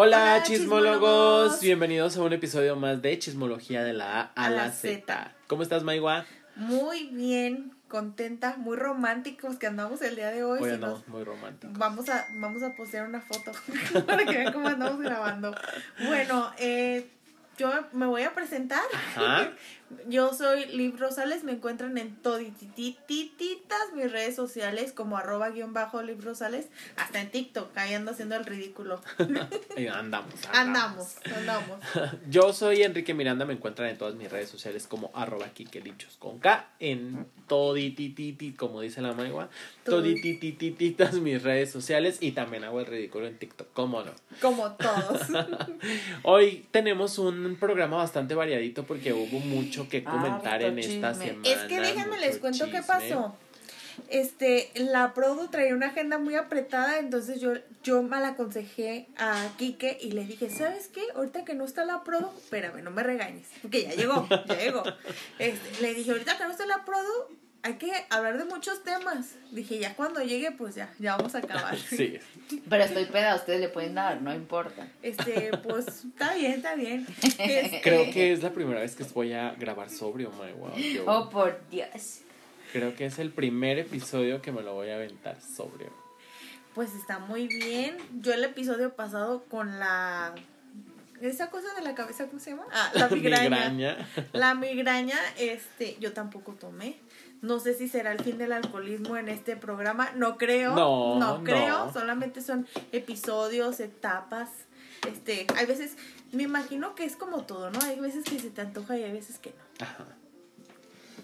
Hola, Hola, chismólogos. chismólogos. bienvenidos a un episodio más de Chismología de la A a, A la Z. Z. ¿Cómo estás, Maigua? Muy bien, contenta, muy románticos que andamos el día de hoy. Hoy Si andamos nos- muy románticos. Vamos a, vamos a postear una foto para que vean cómo andamos grabando. Bueno, eh, yo me voy a presentar. Ajá. Yo soy Liv Rosales, me encuentran en toditititas mis redes sociales como arroba guion bajo Liv Rosales, hasta en TikTok, ahí ando haciendo el ridículo. Eh, andamos, Andamos, andamos. Yo soy Enrique Miranda, me encuentran en todas mis redes sociales como arroba kikelichos con K, en toditititi, como dice la Maigua, todititititas mis redes sociales y también hago el ridículo en TikTok, ¿cómo no? Como todos. Hoy tenemos un programa bastante variadito porque hubo mucho que Ah, comentar en harto esta chisme. semana. Es que déjenme les cuento qué chisme. pasó. Este, la Produ traía una agenda muy apretada, entonces yo, yo mal aconsejé a Quique y le dije, ¿sabes qué? Ahorita que no está la Produ, espérame, no me regañes, porque ya llegó, ya llegó. Este, le dije, ahorita que no está la Produ, hay que hablar de muchos temas. Dije, ya cuando llegue, pues ya, ya vamos a acabar. Sí, Pero estoy peda, ustedes le pueden dar, no importa. Este, pues, está bien, está bien. Este, creo que es la primera vez que voy a grabar sobrio, my wow. Yo Oh, por Dios. creo que es el primer episodio que me lo voy a aventar sobrio. Pues está muy bien. Yo el episodio pasado con la... Esa cosa de la cabeza, ¿cómo se llama? Ah, la migraña. Migraña. La migraña, este, yo tampoco tomé. No sé si será el fin del alcoholismo en este programa. No creo. No, no creo. no. Solamente son episodios, etapas. Este, hay veces, me imagino que es como todo, ¿no? Hay veces que se te antoja y hay veces que no. Ajá.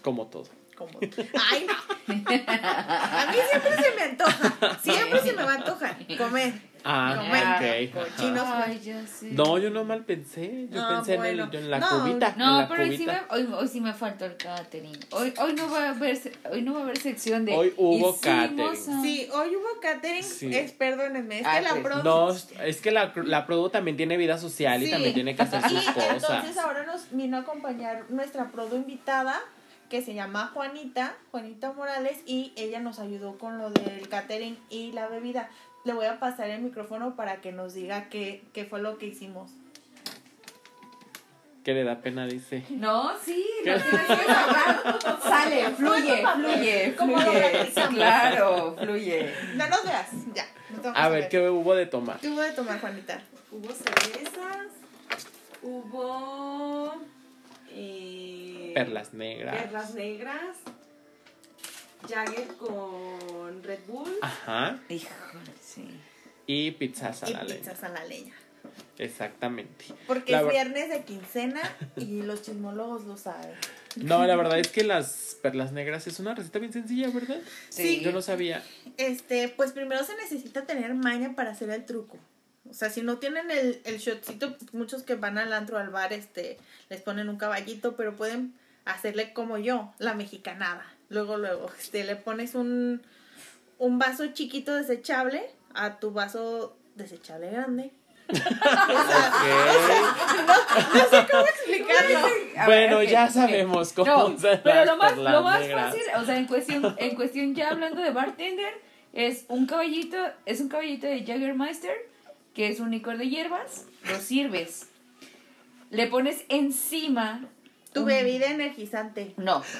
Como todo. Como, ay, no. A mí siempre se me antoja. Siempre se me va a antojar comer. Ah. Cochinos. Ay, yo sí. No, yo no mal pensé. Yo Ah, pensé bueno. en, el, en la No, cubita. No, la pero hoy sí, me, cubita. hoy, hoy sí me faltó el catering. Hoy, hoy, no va a haber, hoy no va a haber sección de. Hoy hubo catering. a- Sí, hoy hubo catering. Sí. Es, perdónenme, es Ah, que la pues, pro. No, es que la, la Produ también tiene vida social y Sí. también tiene que hacer Y sus cosas. entonces ahora nos vino a acompañar nuestra produ invitada que se llama Juanita, Juanita Morales, y ella nos ayudó con lo del catering y la bebida. Le voy a pasar el micrófono para que nos diga qué, qué fue lo que hicimos. Que le da pena, dice. No, sí, lo tienes que. Sale, fluye, fluye, ¿Cómo lo fluye. Claro, fluye. No nos veas, ya. nos A ver, ¿qué hubo de tomar? ¿Qué hubo de tomar, Juanita? Hubo cervezas, hubo eh, Perlas negras. perlas negras, Jagger con Red Bull, Ajá. Híjole, sí. Y pizzas a Y la leña. pizzas a la leña. Exactamente. Porque La es viernes de quincena y los chismólogos lo saben. No, la verdad es que las perlas negras es una receta bien sencilla, ¿verdad? Sí. Yo no sabía. Este, pues primero se necesita tener maña para hacer el truco. O sea, si no tienen el, el shotcito, muchos que van al antro, al bar, este, les ponen un caballito, pero pueden hacerle como yo, la mexicanada. Luego, luego, este, le pones un, un vaso chiquito desechable a tu vaso desechable grande. No sé cómo explicarlo. Ver, bueno, ya sabemos cómo No, usar pero lo más, lo más negras. fácil, o sea, en cuestión, en cuestión ya hablando de bartender, es un caballito, es un caballito de Jaggermeister, que es un licor de hierbas, lo sirves. Le pones encima Tu bebida energizante. no.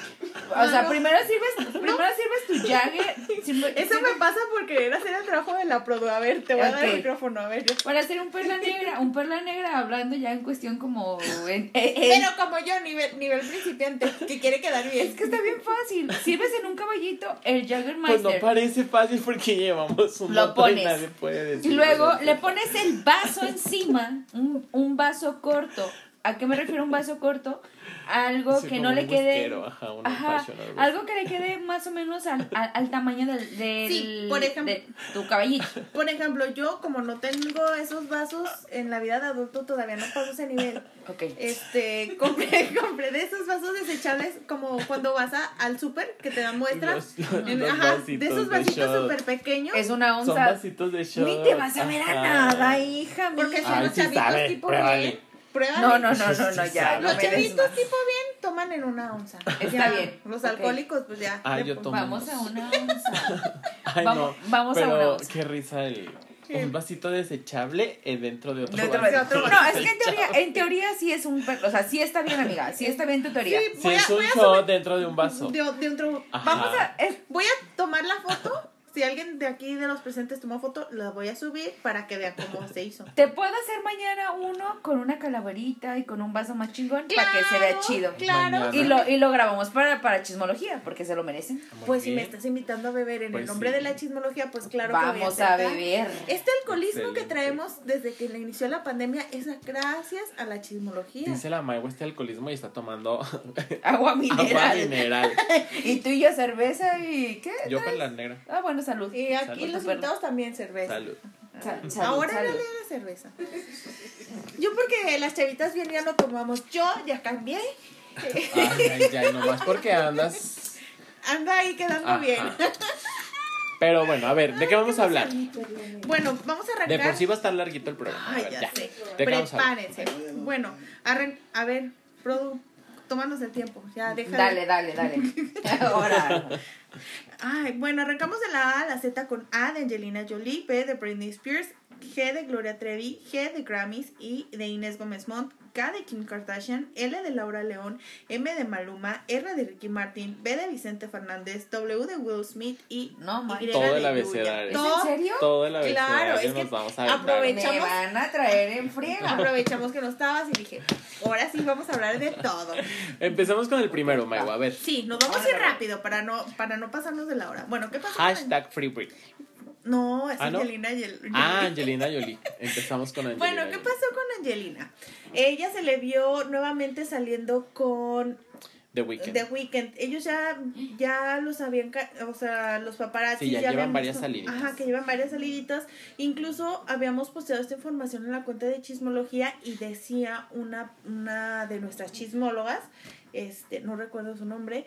O sea, primero sirves, primero sirves tu Jagger. Eso me pasa por querer hacer el trabajo de la produ. A ver, te voy a dar el micrófono, a ver. Para hacer un perla negra, un perla negra hablando ya en cuestión como en, en- Pero como yo, nivel, nivel principiante, que quiere quedar bien. es que está bien fácil. Sirves en un caballito el Pues Jaggermeister. no parece fácil porque llevamos un Lo pones. nadie puede decir. Y luego le pones el vaso encima, un, un vaso corto. ¿A qué me refiero un vaso corto? Algo Sí, que no le un quede... ajá, un Ajá, fashion, algo algo que le quede más o menos al, al, al tamaño del, del- Sí, por ejemplo. de tu caballito. Por ejemplo, yo como no tengo esos vasos en la vida de adulto, todavía no paso ese nivel. Ok. Este, compré, compré de esos vasos desechables como cuando vas a, al súper que te dan muestras. Los- los En- ajá, vasitos de esos vasitos súper pequeños. Es una Son onza. vasitos de shot. Ni te vas a ver a nada, hija Porque mía. son Ay, los sí chavitos sabe, tipo. Pruébale. No, no, no, no, no, ya. Los chavitos más. tipo bien toman en una onza. Está Ya, bien, Los alcohólicos, pues ya. Ah. Vamos a una onza. Ay, Vamos- no. vamos a una onza. qué risa el, Un vasito desechable eh, dentro de otro De otro- vasito. otro No, es que en teoría, en teoría sí es un o sea, sí está bien, amiga, sí está bien tu teoría. Sí, Sí, a- es un shot dentro de un vaso. De, de otro- Ajá. Vamos a. Es- Voy a tomar la foto. Si alguien de aquí de los presentes tomó foto, la voy a subir para que vean cómo se hizo. Te puedo hacer mañana uno con una calaverita y con un vaso más chingón para que se vea chido. Claro. Y lo, y lo grabamos para, para chismología, porque se lo merecen. Muy Pues si me estás invitando a beber en Pues el nombre sí. de la chismología, pues claro que voy Vamos a aceptar. beber. Este alcoholismo que traemos desde que le inició la pandemia es gracias a la chismología. Dice la Maigua este alcoholismo y está tomando Agua mineral. agua mineral. Y tú y yo cerveza y ¿qué? Yo perla negra. Ah, bueno, salud. Y aquí Salud. los invitados también cerveza. Salud. Sal- salud, Ahora salud. dale la cerveza. Yo porque las chavitas bien ya no tomamos. Yo ya cambié. Ay, ya, nomás porque andas. Anda ahí quedando Ajá. bien. Pero bueno, a ver, ¿de qué vamos a hablar? Bueno, vamos a arrancar. De por sí va a estar larguito el programa. Ay, ver, ya, ya. sé. Prepárense. Bueno, arran- a ver, Produ, tómanos el tiempo. Ya, déjale. Dale, dale, dale. Ahora. Ay, bueno, arrancamos de la A a la Z con A de Angelina Jolie, B de Britney Spears, G de Gloria Trevi, G de Grammys y de Inés Gómez Montt, K de Kim Kardashian, L de Laura León, M de Maluma, R de Ricky Martin, B de Vicente Fernández, W de Will Smith y No, man. Y Todo de el abecedario. ¿Es Todo- en serio? Todo el Claro, abecedario es que nos vamos a aventar. aprovecha- Me van a traer en friega. Aprovechamos que no estabas y dije, ahora sí vamos a hablar de todo. Empecemos con el primero, Maigua. A ver. Sí, nos vamos a ir rápido para no, para no pasarnos de la hora. Bueno, ¿qué pasó? con Hashtag Free Britney. No, es Ah, ¿no? Angelina Jolie. Ah, Angelina Jolie. Empezamos con Angelina. Bueno, ¿qué pasó con Angelina? Ella se le vio nuevamente saliendo con The Weeknd. The Weeknd. Ellos ya, ya los habían, o sea, los paparazzi Sí, ya llevan varias visto- saliditas. Ajá, que llevan varias saliditas. Incluso habíamos posteado esta información en la cuenta de Chismología y decía una, una de nuestras chismólogas, este, no recuerdo su nombre,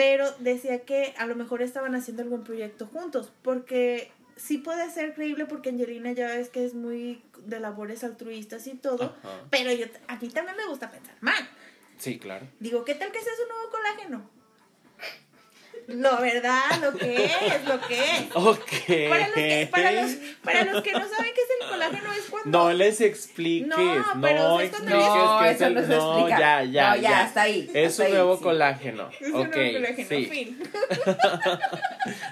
pero decía que a lo mejor estaban haciendo algún proyecto juntos, porque sí puede ser creíble porque Angelina ya ves que es muy de labores altruistas y todo, Ajá. pero yo, a mí también me gusta pensar mal. Sí, claro. Digo, ¿qué tal que sea su nuevo colágeno? Lo verdad, lo que es, lo que es. Ok. Para los que, para los, para los que no saben qué es el colágeno es cuando... No les expliques, No, no, expliques No, que es el... no No, ya, ya, No, ya, hasta ahí, Es hasta un ahí, nuevo sí. colágeno. Es un nuevo colágeno, sí. fin.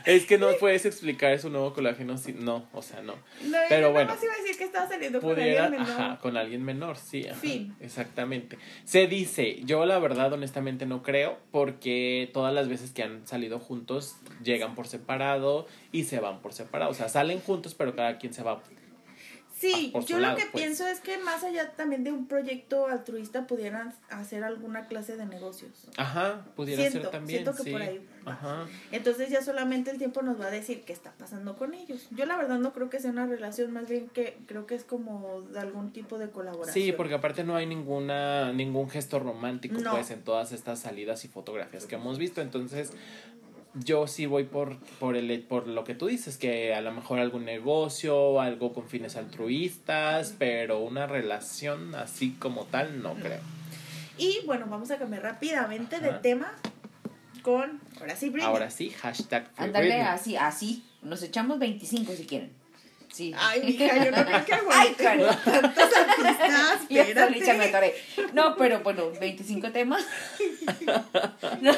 Es que no puedes explicar es un nuevo colágeno, si, no, o sea, no. Pero bueno. más iba a decir que estaba saliendo con Pudiera, alguien menor. ajá, con alguien menor, sí. ajá, Fin. Exactamente. Se dice, yo la verdad honestamente no creo, porque todas las veces que han salido juntos llegan por separado y se van por separado. O sea, salen juntos, pero cada quien se va. Sí, yo lo que pues. pienso es que más allá también de un proyecto altruista pudieran hacer alguna clase de negocios. Ajá, pudiera Siento, ser también. siento que sí. por ahí. Ajá. Entonces ya solamente el tiempo nos va a decir qué está pasando con ellos. Yo la verdad no creo que sea una relación, más bien que creo que es como de algún tipo de colaboración. Sí, porque aparte no hay ninguna ningún gesto romántico No. pues en todas estas salidas y fotografías que hemos visto, entonces yo sí voy por por el por lo que tú dices que a lo mejor algún negocio, algo con fines altruistas, pero una relación así como tal no creo. Y bueno, vamos a cambiar rápidamente de tema con, ahora sí, Britney. Ahora sí, hashtag Free Ándale Britney. así, así. Nos echamos 25 si quieren. Sí. Ay, mija, yo no creo que Ay, aguante Karen. tantos artistas, solita me espérate. atoré. No, pero bueno, 25 temas. No,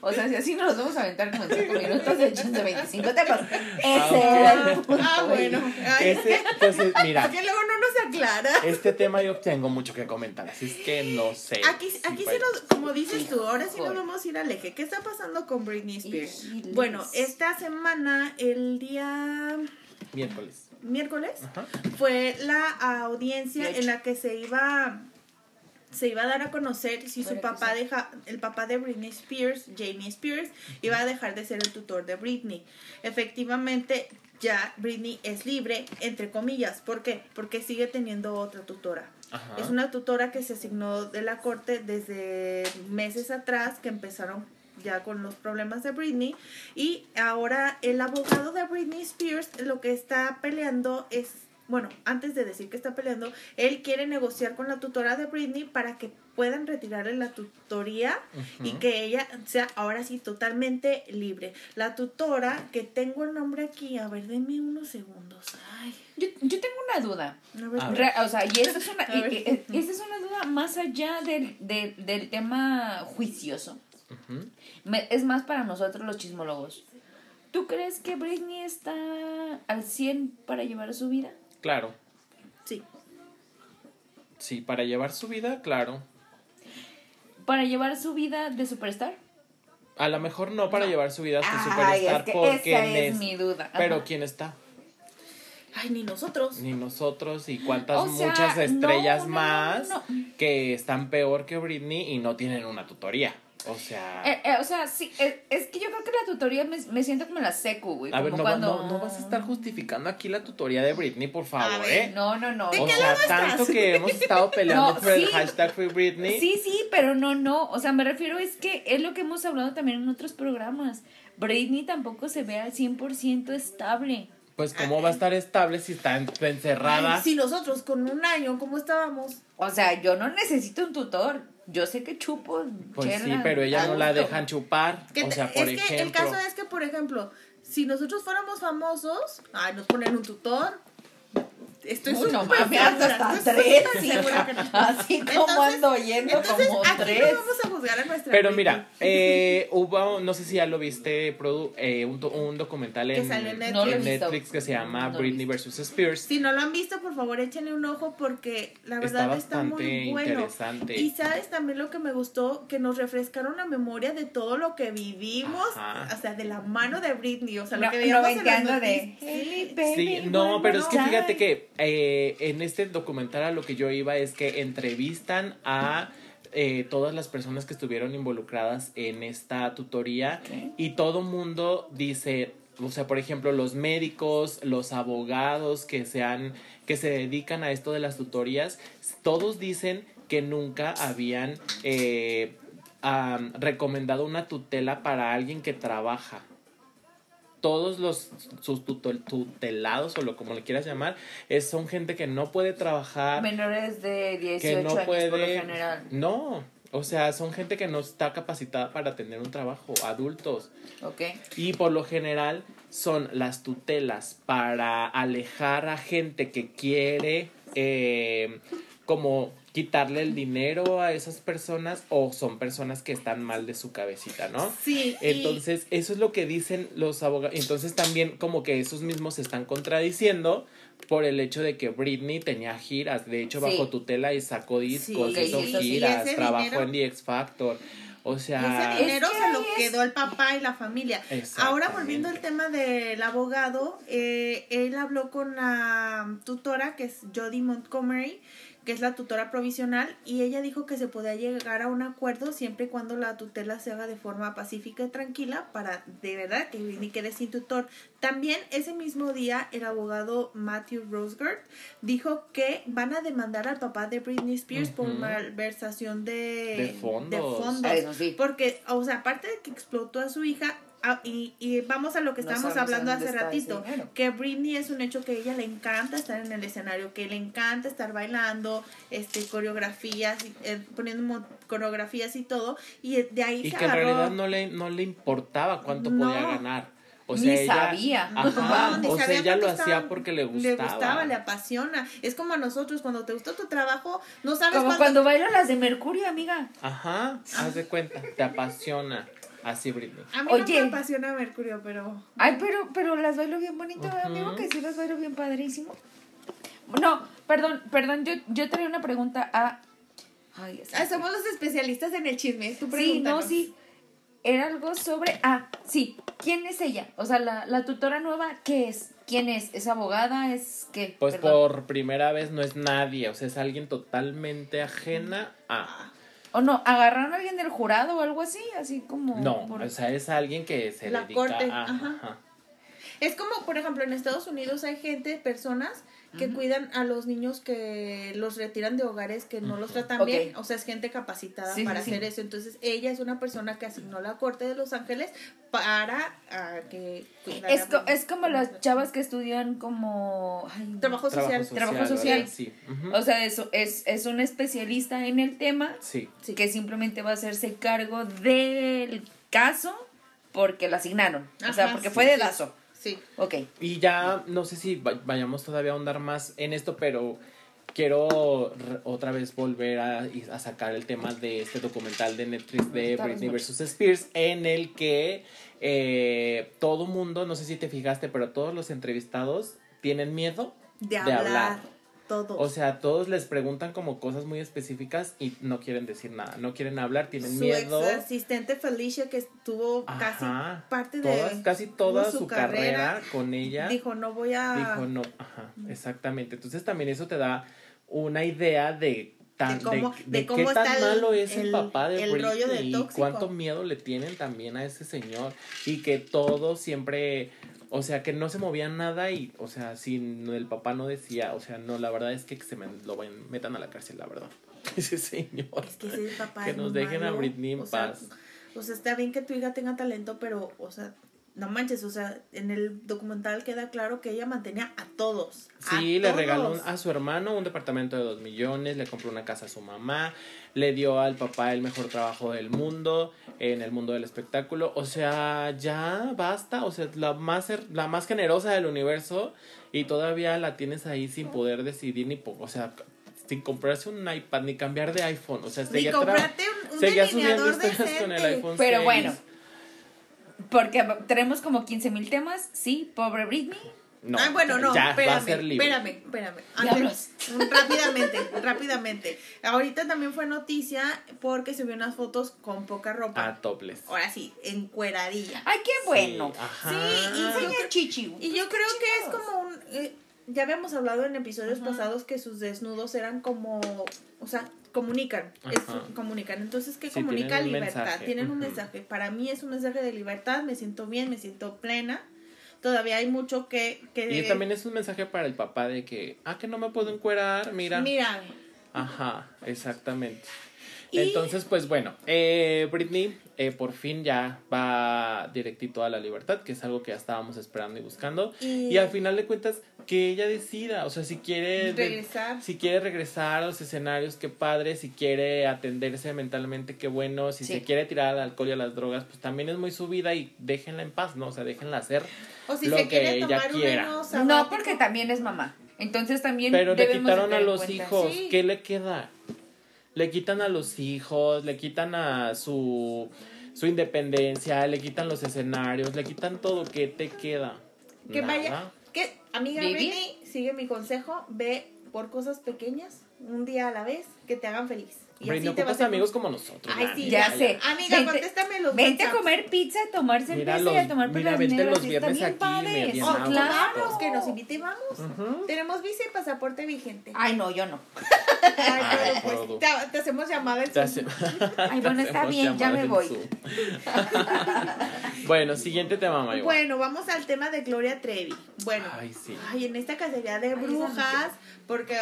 O sea, si así nos los vamos a aventar como en 5 minutos, échense 25 temas. Ese era el punto. Ah, bueno. Ay, Ese, pues eh, mira, que luego no nos aclara. este tema yo tengo mucho que comentar, así es que no sé. Aquí, si aquí sí nos, como dices tú, ahora sí nos vamos a ir al eje. ¿Qué está pasando con Britney Spears? Bueno, esta semana, el día miércoles. miércoles, Ajá. fue la audiencia en la que se iba se iba a dar a conocer si su papá deja el papá de Britney Spears, Jamie Spears, iba a dejar de ser el tutor de Britney. Efectivamente, ya Britney es libre, entre comillas. ¿Por qué? Porque sigue teniendo otra tutora. Ajá. Es una tutora que se asignó de la corte desde meses atrás que empezaron ya con los problemas de Britney y ahora el abogado de Britney Spears lo que está peleando es bueno, antes de decir que está peleando, él quiere negociar con la tutora de Britney para que puedan retirarle la tutoría y que ella sea ahora sí totalmente libre. La tutora, que tengo el nombre aquí, a ver, denme unos segundos. Ay, Yo, yo tengo una duda. a ver, A ver. Re- o sea, y esta es una, A ver. y- y- y esta es una duda más allá del, del, del tema juicioso. Me- es más para nosotros los chismólogos. ¿Tú crees que Britney está al 100 para llevar su vida? Claro. sí. Sí, para llevar su vida, claro. ¿Para llevar su vida de superstar? A lo mejor no para llevar su vida hasta Ay, superstar es que porque esa es nes- mi duda. Ajá. Pero ¿quién está? Ay, ni nosotros. Ni nosotros y cuántas O sea, muchas estrellas no, no, más que están peor que Britney y no tienen una tutoría. O sea, Eh, eh, o sea, sí, eh, es que yo creo que la tutoría me, me siento como la secu, güey. a ver, como no, va- cuando... no, no vas a estar justificando aquí la tutoría de Britney, por favor, ver, ¿eh? No, no, no. O sea, tanto que hemos estado peleando No, por el sí. hashtag Free Britney. Sí, sí, pero no, no. O sea, me refiero es que es lo que hemos hablado también en otros programas. Britney tampoco se ve al 100% estable. Pues cómo va a estar estable si está en- encerrada. Ay, si nosotros con un año, ¿cómo estábamos? O sea, yo no necesito un tutor. Yo sé que chupo. Pues sí, pero ella no la dejan chupar. Que O sea, por es que ejemplo. el caso es que, por ejemplo, si nosotros fuéramos famosos, ay, nos ponen un tutor. Estoy súper mames, segura, hasta estoy tres. segura que Así como Entonces- ando oyendo Entonces, como aquí tres. no vamos a juzgar a nuestra Pero mira, eh, hubo, no sé si ya lo viste, Produ, eh, un, do- un documental Que en, No lo he en. Netflix que se llama No Britney vs. Spears. Si no lo han visto, por favor, échenle un ojo porque la verdad está, muy bueno. interesante. Y sabes también lo que me gustó, que nos refrescaron la memoria de todo lo que vivimos, Ajá. o sea, de la mano de Britney, o sea, No, lo que veíamos en las de noticias. Hey, baby, Sí, no, pero es que fíjate que eh, en este documental a lo que yo iba es que entrevistan a eh, todas las personas que estuvieron involucradas en esta tutoría y todo mundo dice, o sea, por ejemplo, los médicos, los abogados que se han, que se dedican a esto de las tutorías, todos dicen que nunca habían eh, recomendado una tutela para alguien que trabaja todos los sus tutelados o lo como le quieras llamar es, son gente que no puede trabajar Menores de 18 que no años puede por lo general. no o sea son gente que no está capacitada para tener un trabajo adultos Ok. y por lo general son las tutelas para alejar a gente que quiere eh, como quitarle el dinero a esas personas o son personas que están mal de su cabecita, ¿no? Sí, y- Entonces, eso es lo que dicen los abogados. Entonces, también como que esos mismos se están contradiciendo por el hecho de que Britney tenía giras. De hecho, Sí. bajo tutela y sacó discos, Sí, hizo giras, ese trabajó dinero- en The X Factor. O sea, ese dinero Es que se lo quedó el papá y la familia. Ahora volviendo al tema del abogado, eh, él habló con la tutora que es Jodie Montgomery, que es la tutora provisional, y ella dijo que se podía llegar a un acuerdo siempre y cuando la tutela se haga de forma pacífica y tranquila para de verdad que Britney quede sin tutor. También ese mismo día el abogado Matthew Rosegard dijo que van a demandar al papá de Britney Spears por malversación de, De fondos. de fondos. Ah, Eso sí. Porque, o sea, aparte de que explotó a su hija, ah, y, y vamos a lo que No estábamos hablando hace ratito, que Britney es un hecho que a ella le encanta estar en el escenario, que le encanta estar bailando, este, coreografías, y, eh, poniendo coreografías y todo, y de ahí y se que en realidad no le, no le importaba cuánto No. podía ganar. O Ni sea, ella, sabía. Ajá, No, ni o sea, ella lo hacía porque le Le gustaba. gustaba, le apasiona. Es como a nosotros, cuando te gusta tu trabajo, no sabes Como cuánto- cuando bailo las de Mercurio, amiga. Ajá, haz de cuenta, te apasiona. Así, Britney. A mí no Oye. me apasiona Mercurio, pero... Ay, pero, pero las bailo bien bonito, Ujú. amigo, que sí las bailo bien padrísimo. No, perdón, perdón, yo, yo traía una pregunta a... Ay, es- Ah, somos los especialistas en el chisme. Tú Sí, no, sí. Era algo sobre... Ah, sí. ¿Quién es ella? O sea, la, la tutora nueva, ¿qué es? ¿Quién es? ¿Es abogada? ¿Es qué? Pues Perdón. por primera vez no es nadie, o sea, es alguien totalmente ajena a... O no, ¿agarraron a alguien del jurado o algo así? Así como... No, por- o sea, es alguien que se La dedica corte, a... ajá. ajá. Es como, por ejemplo, en Estados Unidos hay gente, personas que cuidan a los niños que los retiran de hogares que no los tratan bien. O sea, es gente capacitada Sí, para sí, hacer sí. eso. Entonces, ella es una persona que asignó la corte de Los Ángeles para ah, que Es, co- es como las chavas que estudian como... ay, Trabajo social. Trabajo social. Sí. ujú. O sea, eso es, es un especialista en el tema sí. Sí. que simplemente va a hacerse cargo del caso porque lo asignaron. o sea, porque sí, fue sí. dedazo. Sí. Ok. Y ya no sé si va- vayamos todavía a ahondar más en esto, pero quiero otra vez volver a, sacar el tema de este documental de Netflix de Britney vs. Spears, en el que eh, todo mundo, no sé si te fijaste, pero todos los entrevistados tienen miedo De hablar. Todo. O sea, todos les preguntan como cosas muy específicas y no quieren decir nada, no quieren hablar, tienen su miedo. ex asistente Felicia, que estuvo casi parte Todas- de casi toda su su, carrera, con ella. dijo, no voy a... Dijo no, ajá, exactamente. Entonces también eso te da una idea de tan, De cómo- de, de de cómo qué tan el- malo es el, el- papá de el Britney rollo de y cuánto miedo le tienen también a ese señor y que todo siempre o sea, que no se movía nada y, o sea, si el papá no decía, o sea, no, la verdad es que se me, lo metan a la cárcel, la verdad. Ese señor. Es que ese papá Que es nos dejen a. Britney en o sea, paz. O sea, está bien que tu hija tenga talento, pero, o sea, no manches, o sea, en el documental queda claro que ella mantenía a todos. a Sí, le todos. regaló un- a su hermano un departamento de dos millones, le compró una casa a su mamá, le dio al papá el mejor trabajo del mundo, en el mundo del espectáculo. O sea, ya basta, o sea, la más, la más generosa del universo y todavía la tienes ahí sin poder decidir ni, po- o sea, sin comprarse un iPad ni cambiar de iPhone. O sea, Ni comprarte un, un seguía subiendo delineador historias con el iPhone Pero 6. bueno, porque tenemos como 15 mil temas. Sí, pobre Britney. No, ah, bueno, no, ya espérame, va a ser libre. espérame, espérame. Antes, rápidamente, rápidamente. Ahorita también fue noticia porque subió unas fotos con poca ropa. A topless. Ahora sí, encueradilla. Ay, qué bueno. Sí, ajá. Sí, y Enseña el chichi. Y yo creo que es como un... eh, ya habíamos hablado en episodios pasados que sus desnudos eran como... O sea, comunican. es- comunican. Entonces, ¿qué Sí, comunica tienen libertad? mensaje. Tienen un mensaje. Para mí es un mensaje de libertad. Me siento bien, me siento plena. Todavía hay mucho que... que Y también es un mensaje para el papá de que, ah, que no me puedo encuerar, mira. Mira, Ajá, exactamente. Y- Entonces, pues bueno, eh, Britney eh, por fin ya va directito a la libertad, que es algo que ya estábamos esperando y buscando. Y- Y, al final de cuentas, que ella decida, o sea, si quiere... de- regresar. si quiere regresar a los escenarios, qué padre. Si quiere atenderse mentalmente, qué bueno. Si Sí. se quiere tirar al alcohol y a las drogas, pues también es muy su vida y déjenla en paz, ¿no? O sea, déjenla hacer. O si lo se que quiere ella tomar un quiera. No, porque también es mamá. Entonces también Pero le quitaron a los cuenta. hijos. Sí. ¿Qué le queda? Le quitan a los hijos, le quitan a su, su independencia, le quitan los escenarios, le quitan todo. ¿Qué te queda? Que Nada. vaya, que amiga Vivir. Britney, sigue mi consejo, ve por cosas pequeñas, un día a la vez, que te hagan feliz. Y así te vas a amigos como nosotros. Ay, sí, Ya sé. Amiga, Vente- contéstame los Vente a comer pizza, a tomar cerveza Mira y los- a tomar mira, vente negras. los y viernes aquí, padre. bien Oh, claro, que nos invite y vamos. Tenemos visa y pasaporte vigente. Ay, no, yo no. Ay, pues, te, te hacemos llamada en Te Zoom. hace- Ay, bueno, está bien, ya me voy. Bueno, siguiente tema, Mayo. Bueno, vamos al tema de Gloria Trevi. Bueno, Ay, sí. ay, en esta cacería de brujas, porque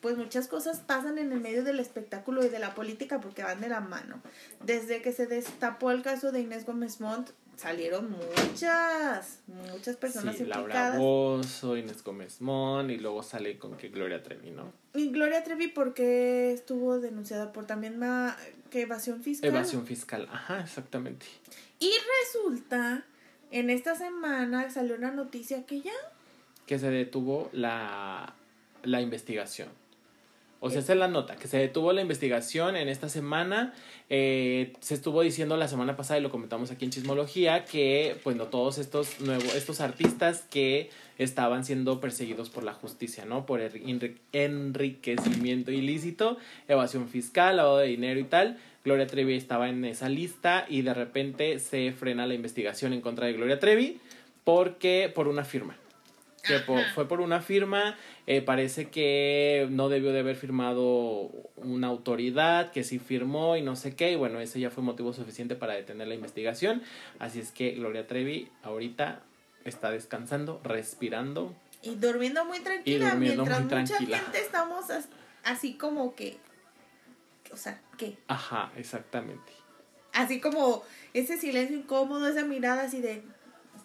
pues muchas cosas pasan en el medio del espectáculo y de la política porque van de la mano. Desde que se destapó el caso de Inés Gómez Montt, salieron muchas, muchas personas Sí, Laura implicadas. Bozo, Inés Gómez Mon, y luego sale con que Gloria Trevi, ¿no? Y Gloria Trevi porque estuvo denunciada por también ma- que evasión fiscal. Evasión fiscal, ajá, exactamente. Y resulta, en esta semana salió una noticia que ya Que se detuvo la, la investigación. O sea, esa es la nota, que se detuvo la investigación en esta semana. Eh, se estuvo diciendo la semana pasada, y lo comentamos aquí en Chismología, que, bueno, todos estos nuevos, estos artistas que estaban siendo perseguidos por la justicia, ¿no? Por enri- enriquecimiento ilícito, evasión fiscal, lavado de dinero y tal. Gloria Trevi estaba en esa lista y de repente se frena la investigación en contra de Gloria Trevi porque por una firma que fue por una firma, eh, parece que no debió de haber firmado una autoridad, que sí firmó y no sé qué, y bueno, ese ya fue motivo suficiente para detener la investigación, así es que Gloria Trevi ahorita está descansando, respirando. Y durmiendo muy tranquila, durmiendo mientras muy mucha tranquila. gente estamos as- así como que, o sea, ¿qué? Ajá, exactamente. Así como ese silencio incómodo, esa mirada así de,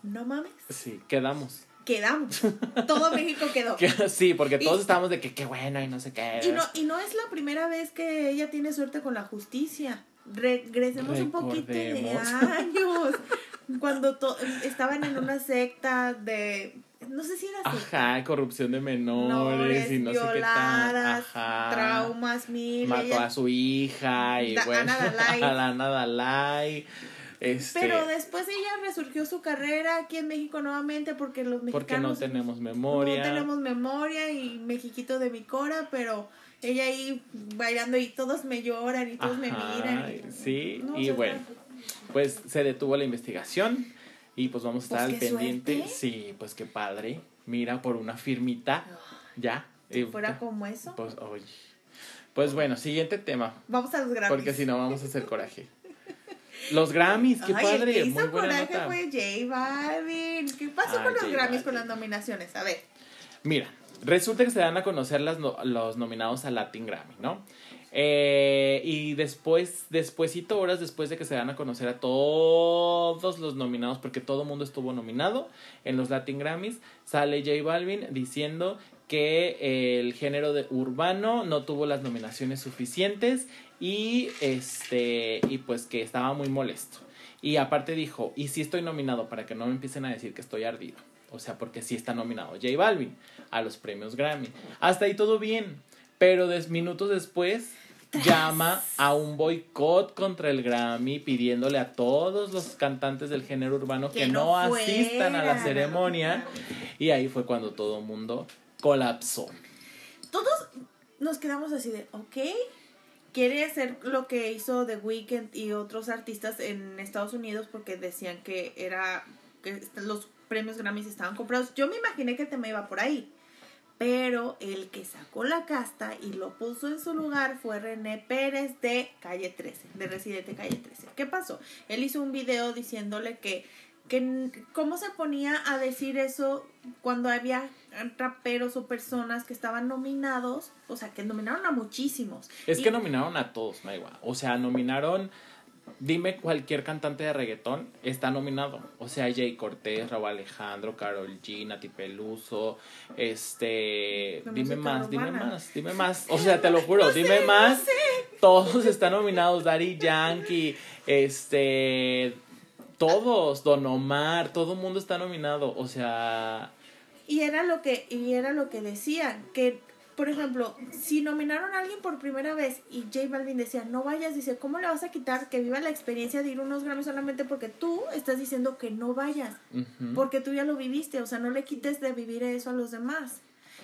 no mames, Sí, quedamos. Quedamos. Todo México quedó. Sí, porque Y- todos estábamos de que qué bueno y no sé qué. Y no, y no es la primera vez que ella tiene suerte con la justicia. Regresemos un poquito de años. Cuando to- estaban en una secta de. No sé si era secta. Ajá, corrupción de menores y no sé qué violadas, Ajá. traumas, mil. Mató ella- a su hija y Da- bueno, Ana Dalai. a la Ana Dalai. Este, Pero después ella resurgió su carrera aquí en México nuevamente porque los mexicanos porque no tenemos memoria. no tenemos memoria y Mexiquito de mi cora, pero ella ahí bailando y todos me lloran y todos me miran. y- sí, No, y bueno, pues se detuvo la investigación y pues vamos a estar Pues al pendiente. suerte. Sí, pues qué padre. Mira, por una firmita, ya. Si eh, fuera como eso. Pues, oye. Pues bueno, siguiente tema, Vamos a los Grammys. porque si no vamos a hacer coraje. Los Grammys, qué Ay, el padre, que muy hizo buena coraje nota. fue J Balvin. ¿Qué pasó Ah, con los J Grammys, con las nominaciones? A ver. Mira, resulta que se dan a conocer las los nominados al Latin Grammy, ¿no? Eh, y después, despuésito, horas después de que se dan a conocer a todos los nominados, porque todo el mundo estuvo nominado en los Latin Grammys, sale J Balvin diciendo que el género de urbano no tuvo las nominaciones suficientes y este y pues que estaba muy molesto. Y aparte dijo, y si estoy nominado para que no me empiecen a decir que estoy ardido. O sea, porque sí está nominado J Balvin a los premios Grammy. Hasta ahí todo bien. Pero des- minutos después llama a un boicot contra el Grammy pidiéndole a todos los cantantes del género urbano que, Que no, no asistan a la ceremonia. Y ahí fue cuando todo el mundo colapsó. Todos nos quedamos así de, ok. Quiere hacer lo que hizo The Weeknd y otros artistas en Estados Unidos porque decían que era que los premios Grammys estaban comprados. Yo me imaginé que el tema iba por ahí. Pero el que sacó la casta y lo puso en su lugar fue René Pérez de Calle 13, de Residente Calle 13. ¿Qué pasó? Él hizo un video diciéndole que, que cómo se ponía a decir eso cuando había raperos o personas que estaban nominados, o sea, que nominaron a muchísimos. Es Y- que nominaron a todos, Maiwa. O sea, nominaron. Dime cualquier cantante de reggaetón está nominado. O sea, Jay Cortés, Raúl Alejandro, Carol G, Nati Peluso, este. Dime más, dime más, dime más. O sea, te lo juro, dime más. Todos están nominados. Daddy Yankee, este. Todos, Don Omar, todo el mundo está nominado. O sea. Y era lo que, y era lo que decían, que por ejemplo, si nominaron a alguien por primera vez y J Balvin decía, no vayas, dice, ¿cómo le vas a quitar que viva la experiencia de ir unos Grammys solamente porque tú estás diciendo que no vayas? Porque tú ya lo viviste, o sea, no le quites de vivir eso a los demás.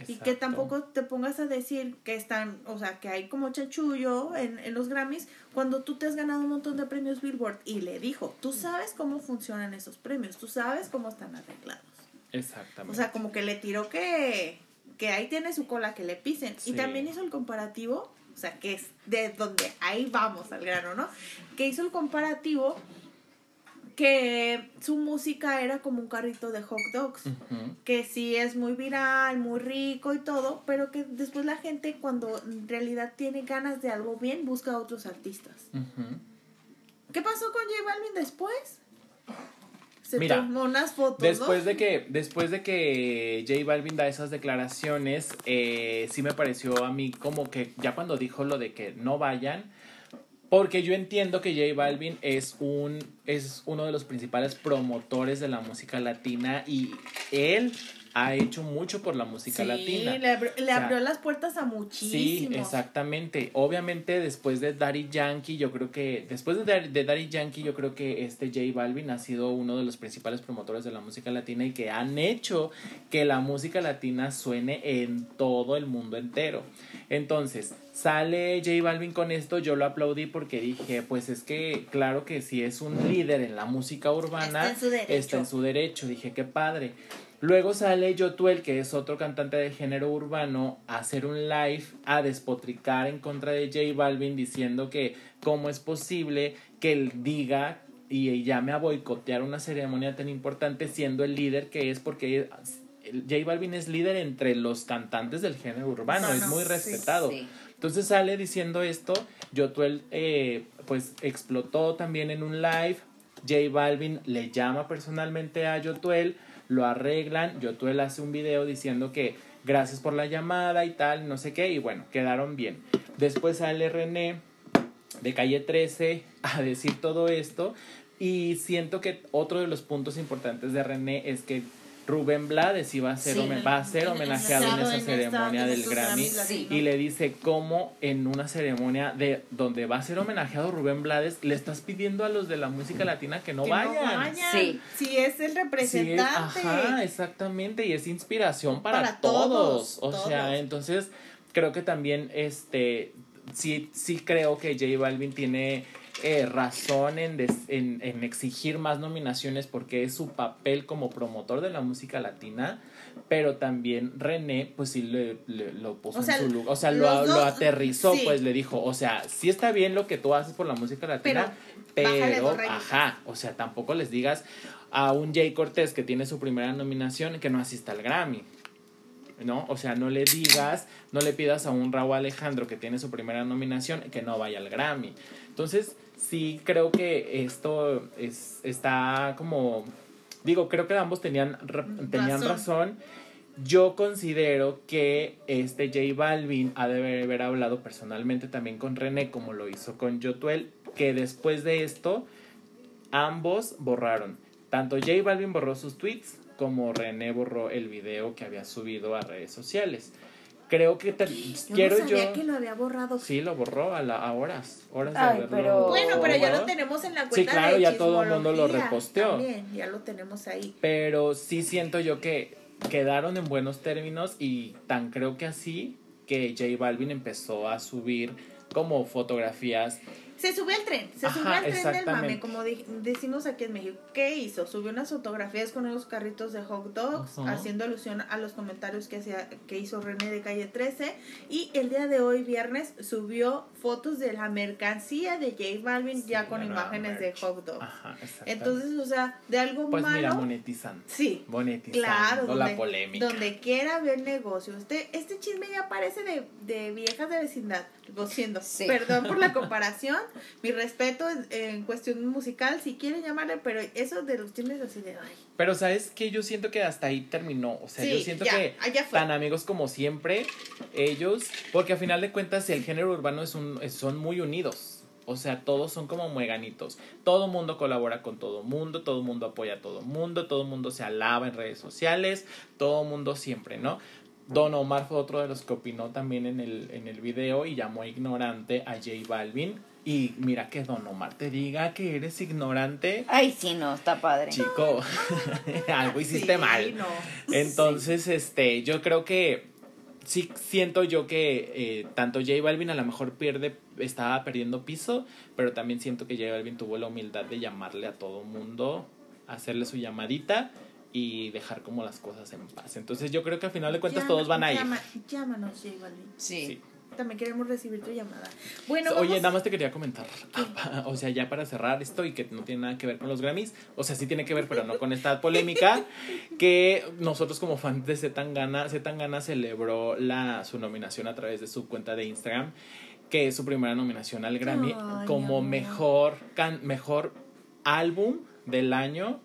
Y que tampoco te pongas a decir que están, o sea, que hay como chanchullo en, en los Grammys cuando tú te has ganado un montón de premios Billboard. Y le dijo, tú sabes cómo funcionan esos premios, tú sabes cómo están arreglados. Exactamente. O sea, como que le tiró que, que ahí tiene su cola que le pisen. Sí. Y también hizo el comparativo, o sea, que es de donde ahí vamos al grano, ¿no? Que hizo el comparativo que su música era como un carrito de hot dogs. Que sí es muy viral, muy rico y todo, pero que después la gente cuando en realidad tiene ganas de algo bien busca a otros artistas. ¿Qué pasó con J Balvin después? Se Mira, tomó unas fotos. Después ¿no? de que, después de que J Balvin da esas declaraciones, eh, sí me pareció a mí como que ya cuando dijo lo de que no vayan, porque yo entiendo que J Balvin es un es uno de los principales promotores de la música latina y él ha hecho mucho por la música sí, latina. le, le O sea, abrió las puertas a Sí, muchísimos. exactamente. Obviamente después de Daddy Yankee, yo creo que después de, Daddy- de Daddy Yankee, yo creo que este J Balvin ha sido uno de los principales promotores de la música latina y que han hecho que la música latina suene en todo el mundo entero. Entonces, sale J Balvin con esto, yo lo aplaudí porque dije, pues es que claro que si es un líder en la música urbana, Está en su derecho. está en su derecho. Dije, qué padre. Luego sale Yotuel, que es otro cantante de género urbano, a hacer un live a despotricar en contra de J Balvin diciendo que cómo es posible que él diga y llame a boicotear una ceremonia tan importante siendo el líder que es porque J Balvin es líder entre los cantantes del género urbano, es muy respetado. Sí. Entonces sale diciendo esto, Yotuel eh, pues explotó también en un live, J Balvin le llama personalmente a Yotuel, lo arreglan, Yotuel hace un video diciendo que gracias por la llamada y tal, no sé qué, y bueno, quedaron bien. Después sale René de calle 13 a decir todo esto y siento que otro de los puntos importantes de René es que Rubén Blades iba a ser, Sí. home- va a ser homenajeado en esa ceremonia del Grammy y le dice cómo en una ceremonia de donde va a ser homenajeado Rubén Blades le estás pidiendo a los de la música latina que no Que vayan. vayan. Sí. Si es el Sí, representante. ajá, exactamente, y es inspiración para, Para todos. todos, O sea, entonces creo que también este sí sí creo que J Balvin tiene eh, razón en, des- en, en exigir más nominaciones porque es su papel como promotor de la música latina, pero también René pues sí le, le- lo puso O sea, en su lugar, o sea, lo, lo aterrizó, sí. pues le dijo, o sea, sí está bien lo que tú haces por la música latina, Pero, pero, ajá, o sea, tampoco les digas a un Jay Cortés que tiene su primera nominación que no asista al Grammy. ¿No? O sea, no le digas, no le pidas a un Raúl Alejandro que tiene su primera nominación que no vaya al Grammy. Entonces, sí creo que esto es, está como, digo, creo que ambos tenían, ra- tenían Razón. razón. Yo considero que este J Balvin ha de haber hablado personalmente también con René, como lo hizo con Yotuel, que después de esto ambos borraron. Tanto J Balvin borró sus tweets como René borró el video que había subido a redes sociales. Creo que te- Yo quiero no sabía yo. que lo había borrado. Sí, lo borró a, la, a horas. Horas de Ay, haberlo pero- Bueno, pero ya lo tenemos en la cuenta Sí, claro, de ya todo el mundo lo reposteó. También, ya lo tenemos ahí. Pero sí siento yo que quedaron en buenos términos y tan creo que así que J Balvin empezó a subir como fotografías. Se subió al tren, se Ajá, subió al tren del mame, como di- decimos aquí en México. ¿Qué hizo? Subió unas fotografías con unos carritos de hot dogs, haciendo alusión a los comentarios que, hacía, que hizo René de Calle 13. Y el día de hoy, viernes, subió fotos de la mercancía de J Balvin ya con la imágenes de hot dogs. Ajá. Entonces, o sea, de algo pues malo. mira, monetizando. sí, Monetizando Claro, la donde, polémica. donde quiera ver negocio. Usted, este chisme ya parece de, de viejas de vecindad. Lo siento. Sí. Perdón por la comparación. Mi respeto en, en cuestión musical, si quieren llamarle, pero eso de los chismes así de ay. Pero sabes que yo siento que hasta ahí terminó. O sea, Sí, yo siento ya, que tan amigos como siempre, ellos, porque a final de cuentas el género urbano es un, son muy unidos. O sea, todos son como mueganitos. Todo mundo colabora con todo mundo, todo mundo apoya a todo mundo, todo mundo se alaba en redes sociales, todo mundo siempre, ¿no? Don Omar fue otro de los que opinó también en el, en el video y llamó ignorante a J Balvin. Y mira que Don Omar te diga que eres ignorante, Ay, sí, no, está padre. chico, algo hiciste Sí, mal. no. Entonces, este, yo creo que sí siento yo que eh, tanto J Balvin a lo mejor pierde, estaba perdiendo piso, pero también siento que J Balvin tuvo la humildad de llamarle a todo mundo, hacerle su llamadita y dejar como las cosas en paz. Entonces yo creo que al final de cuentas Llama- todos van a ir. llama- llámanos, J Balvin. Sí. Sí. También queremos recibir tu llamada. Bueno, Oye, vamos- nada más te quería comentar, o sea, ya para cerrar esto y que no tiene nada que ver con los Grammys, o sea, sí tiene que ver, pero no con esta polémica, que nosotros como fans de Zetangana, Zetangana celebró la, su nominación a través de su cuenta de Instagram, que es su primera nominación al Grammy Ay, como mejor, can- mejor álbum del año.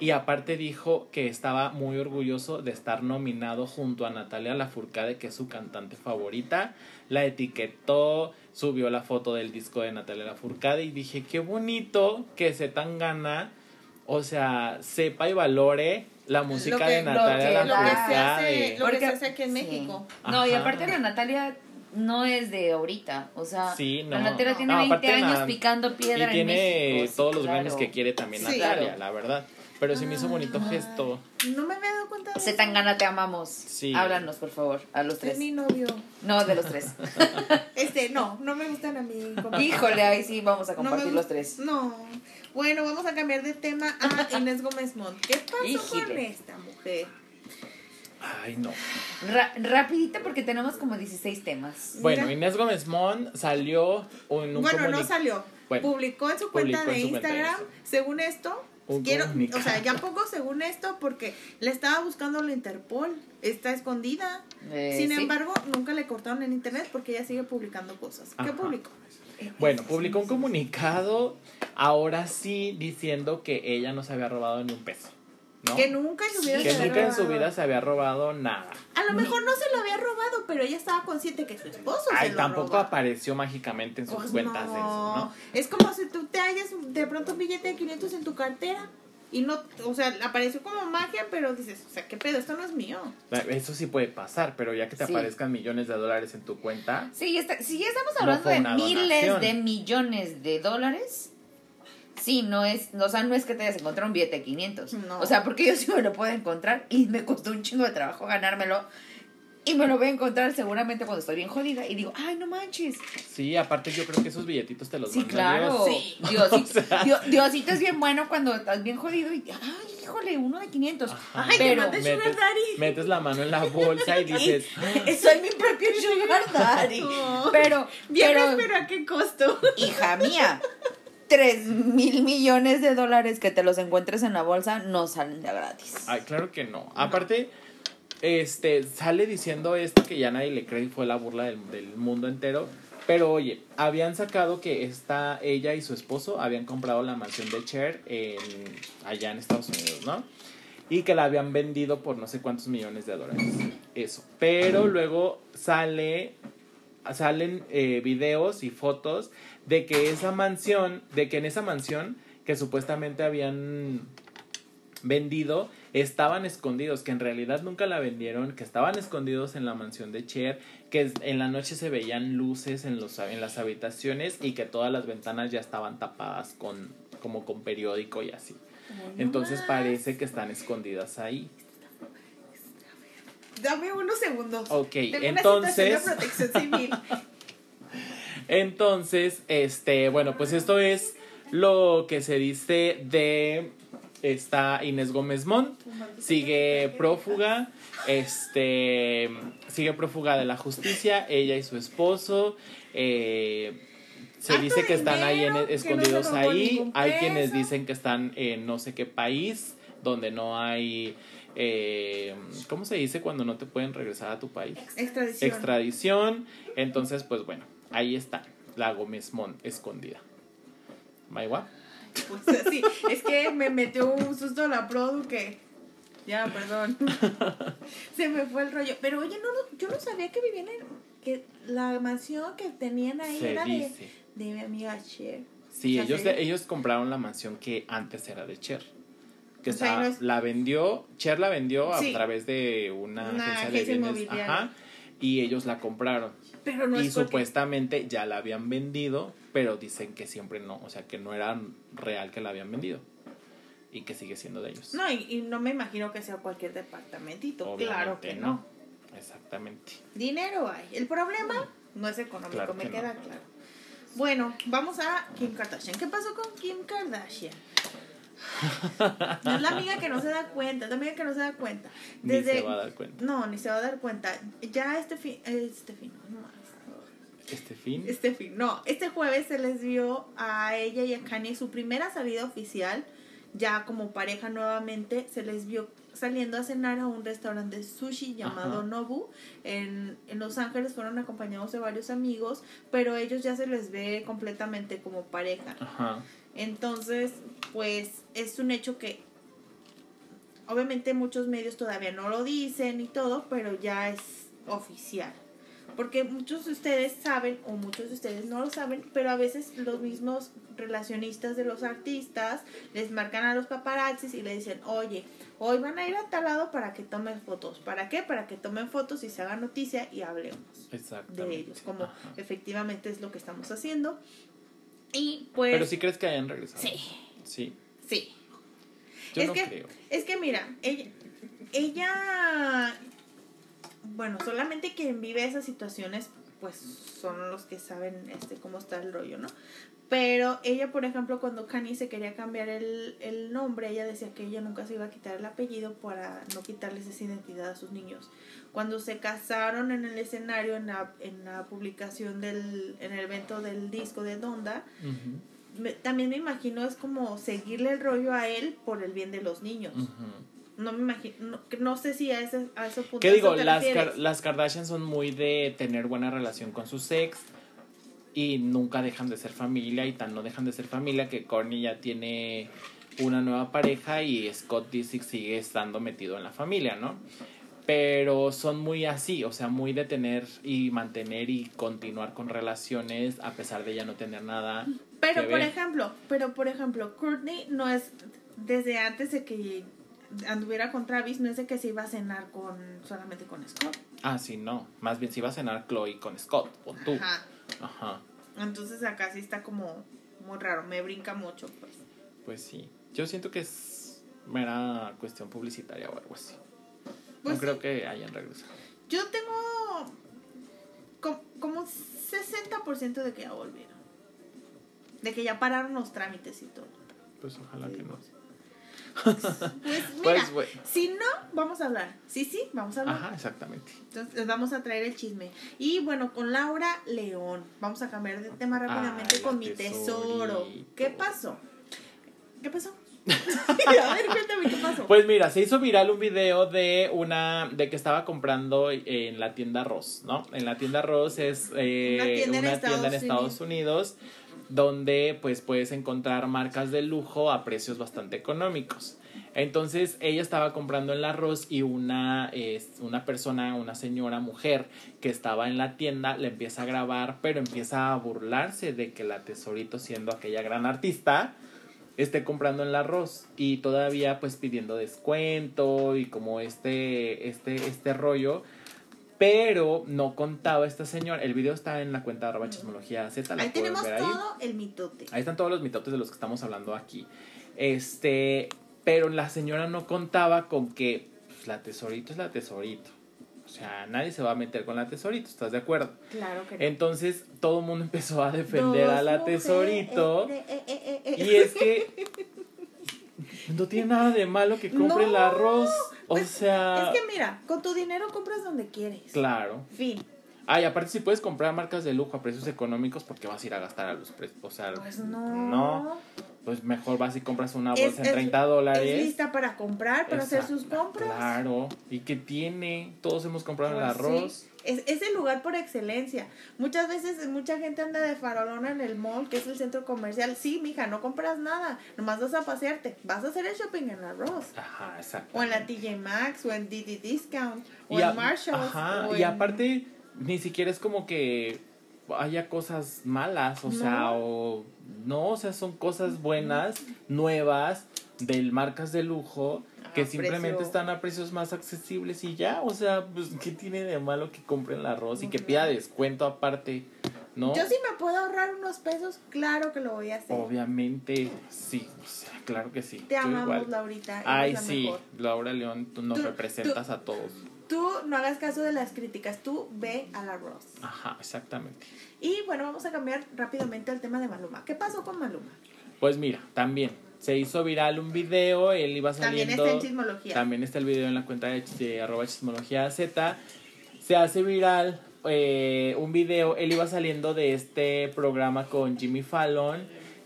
Y aparte dijo que estaba muy orgulloso de estar nominado junto a Natalia Lafourcade, que es su cantante favorita. La etiquetó, subió la foto del disco de Natalia Lafourcade y dije, qué bonito que se tan gana, o sea, sepa y valore la música que- de lo Natalia que- lo que se hace, Lafourcade. lo que Porque- se hace aquí en sí. México. No, y Ajá. aparte la Natalia no es de ahorita. O sea, Sí, no. la Natalia tiene No, 20 aparte años la- picando piedra Y tiene en México. sí, todos los claro. Grammys que quiere también Sí. Natalia, Claro. la verdad. Pero sí me hizo bonito gesto. No me había dado cuenta de eso. Zetangana, te amamos. Sí. Háblanos, por favor, a los Es tres. mi novio. No, de los tres. Este, no, no me gustan a mí. Híjole, ahí sí vamos a compartir los tres. No. Bueno, vamos a cambiar de tema a Inés Gómez Mont. ¿Qué pasó con Híjole. esta mujer? Ay, no. Ra- rapidito porque tenemos como 16 temas. Bueno, Mira. Inés Gómez Mon salió en un Bueno, no salió. Bueno, publicó en su cuenta publicó de en su cuenta de Instagram, según esto, Un quiero, o sea, ya pongo según esto porque la estaba buscando la Interpol, está escondida. Eh, Sin sí. embargo, nunca le cortaron en internet porque ella sigue publicando cosas. ¿Qué Ajá. publicó? Bueno, publicó un comunicado ahora sí diciendo que ella no se había robado ni un peso. ¿No? Que nunca en su vida Que se había nunca en su robado. vida se había robado nada. A lo mejor no se lo había robado, pero ella estaba consciente que su esposo Ay, se lo tampoco apareció mágicamente en sus Pues cuentas de eso, ¿no? Es como si tú te hallas de pronto un billete de 500 en tu cartera y no, o sea, apareció como magia, pero dices, o sea, ¿qué pedo? Esto no es mío. Eso sí puede pasar, pero ya que te Sí. aparezcan millones de dólares en tu cuenta, Sí, ya está- si ya estamos No hablando de miles donación. de millones de dólares, sí, no es, o sea, no es que te hayas encontrado un billete de 500. No. O sea, porque yo sí me lo puedo encontrar y me costó un chingo de trabajo ganármelo. Y me lo voy a encontrar seguramente cuando estoy bien jodida y digo, ay, no manches. sí, aparte yo creo que esos billetitos te los Sí, manda claro. Dios. Sí. Diosito, Dio- Diosito es bien bueno cuando estás bien jodido y, ay, híjole, uno de 500. Ajá. Ay, te Pero Sugar metes, Daddy. metes la mano en la bolsa y dices, soy mi propio sugar daddy. No. Pero, pero, pero ¿a qué costo? hija mía, tres mil millones de dólares que te los encuentres en la bolsa no salen de gratis. Ay, claro que no. Aparte, este, sale diciendo esto que ya nadie le cree y fue la burla del, del mundo entero. Pero oye, habían sacado que esta, ella y su esposo habían comprado la mansión de Cher en, allá en Estados Unidos, ¿no? Y que la habían vendido por no sé cuántos millones de dólares. Eso. Pero luego sale, salen eh, videos y fotos de que esa mansión, de que en esa mansión que supuestamente habían vendido estaban escondidos, que en realidad nunca la vendieron, que estaban escondidos en la mansión de Cher, que en la noche se veían luces en, los, en las habitaciones y que todas las ventanas ya estaban tapadas con como con periódico y así. Entonces parece que están escondidas ahí. Dame unos segundos. Ok, Tengo entonces- una situación de protección civil. Entonces, este, bueno, pues esto es lo que se dice de esta Inés Gómez Montt. Sigue prófuga, este, sigue prófuga de la justicia, ella y su esposo. eh, se Harto dice que están ahí en- no escondidos ahí. Hay quienes dicen que están en no sé qué país, donde no hay, eh, ¿cómo se dice cuando no te pueden regresar a tu país? Extradición. extradición. Entonces, pues bueno, ahí está la Gómez Mon escondida. Maigua. Pues sí, es que me metió un susto la produ que. Ya, perdón. Se me fue el rollo. Pero oye, no, no, yo no sabía que vivían en. que la mansión que tenían ahí Se era de, dice. de mi amiga Cher. Sí, O sea, ellos, se- ellos compraron la mansión que antes era de Cher. Que O sea, estaba- y no es- la vendió, Cher la vendió Sí. a través de una, Una agencia, agencia de bienes. inmobiliaria. Ajá, y ellos la compraron. Pero no y es porque- supuestamente ya la habían vendido, pero dicen que siempre no, o sea, que no era real que la habían vendido. Y que sigue siendo de ellos. No, y, y no me imagino que sea cualquier departamentito. claro que no. Exactamente. Dinero hay. El problema no es económico, Claro me que queda no. claro. Bueno, vamos a Kim Kardashian. ¿Qué pasó con Kim Kardashian? No es la amiga que no se da cuenta, es la amiga que no se da cuenta. Ni se va a dar cuenta. No, ni se va a dar cuenta. Ya este fin, este fin, no, no, Este fin. este fin, no, este jueves se les vio a ella y a Kanye su primera salida oficial, ya como pareja nuevamente, se les vio saliendo a cenar a un restaurante de sushi llamado Ajá. Nobu en, en Los Ángeles, fueron acompañados de varios amigos, pero ellos ya se les ve completamente como pareja. Ajá. Entonces, pues es un hecho que obviamente muchos medios todavía no lo dicen y todo, pero ya es oficial. Porque muchos de ustedes saben, o muchos de ustedes no lo saben, pero a veces los mismos relacionistas de los artistas les marcan a los paparazzis y le dicen, oye, hoy van a ir a tal lado para que tomen fotos. ¿Para qué? Para que tomen fotos y se haga noticia y hablemos de ellos, como Ajá. efectivamente es lo que estamos haciendo. Y pues... Pero si crees que hayan regresado. Sí. Sí. Sí. Yo es no que, creo. Es que mira, ella, ella, bueno, solamente quien vive esas situaciones pues son los que saben este cómo está el rollo, ¿no? Pero ella, por ejemplo, cuando Kanye se quería cambiar el, el nombre, ella decía que ella nunca se iba a quitar el apellido para no quitarles esa identidad a sus niños. Cuando se casaron en el escenario, en la, en la publicación del, en el evento del disco de Donda, también me imagino es como seguirle el rollo a él por el bien de los niños. No me imagino, no, no sé si a ese, a ese punto ¿Qué digo? Las. Kar- las Kardashian son muy de tener buena relación con sus ex y nunca dejan de ser familia y tan no dejan de ser familia que Kourtney ya tiene una nueva pareja y Scott Disick sigue estando metido en la familia, ¿no? Pero son muy así, o sea, muy de tener y mantener y continuar con relaciones a pesar de ya no tener nada. Pero que por ver. ejemplo, pero por ejemplo, Courtney no es desde antes de que anduviera con Travis, no es de que se iba a cenar con solamente con Scott. Ah, sí, no. Más bien si va a cenar Chloe con Scott, o tú. Ajá. Ajá. Entonces acá sí está como muy raro, me brinca mucho, pues. Pues sí. Yo siento que es mera cuestión publicitaria o algo así. Pues no creo que hayan regresado. Yo tengo co- como un 60% de que ya volvieron. De que ya pararon los trámites y todo. Pues ojalá que no. Pues mira, Pues, bueno. si no, vamos a hablar. Sí, sí, vamos a hablar. Ajá, exactamente. Entonces les vamos a traer el chisme. Y bueno, con Laura León. Vamos a cambiar de tema rápidamente Ay, con mi tesoro. ¿Qué pasó? ¿Qué pasó? a ver, cuéntame qué pasó. Pues mira, se hizo viral un video de una de que estaba comprando en la tienda Ross, ¿no? En la tienda Ross es eh, Una tienda en una Estados tienda en Estados Unidos donde pues puedes encontrar marcas de lujo a precios bastante económicos. Entonces ella estaba comprando en la Ross y una, es una persona, una señora mujer que estaba en la tienda le empieza a grabar, pero empieza a burlarse de que la tesorito siendo aquella gran artista esté comprando en la arroz y todavía pues pidiendo descuento y como este este este rollo pero no contaba esta señora. El video está en la cuenta de arroba chismología Z la Ahí tenemos ver ahí. todo el mitote. ahí están todos los mitotes de los que estamos hablando aquí. Este pero la señora no contaba con que pues, la tesorito es la tesorito. O sea nadie se va a meter con la tesorito estás de acuerdo Claro que no. entonces todo el mundo empezó a defender a la mujeres, tesorito. eh, eh, eh, y es que no tiene nada de malo que compre el arroz. O pues, sea, Es que mira, con tu dinero compras donde quieres. claro. Fin. Ah, y aparte si puedes comprar marcas de lujo a precios económicos, porque vas a ir a gastar a los precios? O sea, Pues no. no, pues mejor vas y compras una bolsa Es- en es- 30 Es dólares. lista para comprar, para hacer sus compras. Claro. ¿Y qué tiene? Todos hemos comprado el Pues arroz. sí. Es, es el lugar por excelencia. Muchas veces mucha gente anda de farolona en el mall, que es el centro comercial. Sí, mija, no compras nada. Nomás vas a pasearte. Vas a hacer el shopping en arroz. Ajá, exacto. O en la TJ Maxx, o en Didi Discount, o a- en Marshalls. Ajá, o y en- aparte, ni siquiera es como que haya cosas malas, o sea, o no, o sea, son cosas buenas, nuevas, de marcas de lujo, que simplemente precio- están a precios más accesibles y ya, o sea, pues, ¿qué tiene de malo que compren el arroz y que pida descuento aparte? ¿No? Yo sí me puedo ahorrar unos pesos, claro que lo voy a hacer. Obviamente, sí, o sea, claro que sí. Te yo amamos, igual. Laurita. Ay, la sí, mejor. Laura León, tú nos Tú- representas a todos. Tú no hagas caso de las críticas, tú ve a la Ross. Ajá, exactamente. Y bueno, vamos a cambiar rápidamente al tema de Maluma. ¿Qué pasó con Maluma? Pues mira, también se hizo viral un video, él iba También saliendo. está en chismología. También está el video en la cuenta de, de arroba chismología Z. Se hace viral eh, un video, él iba saliendo de este programa con Jimmy Fallon,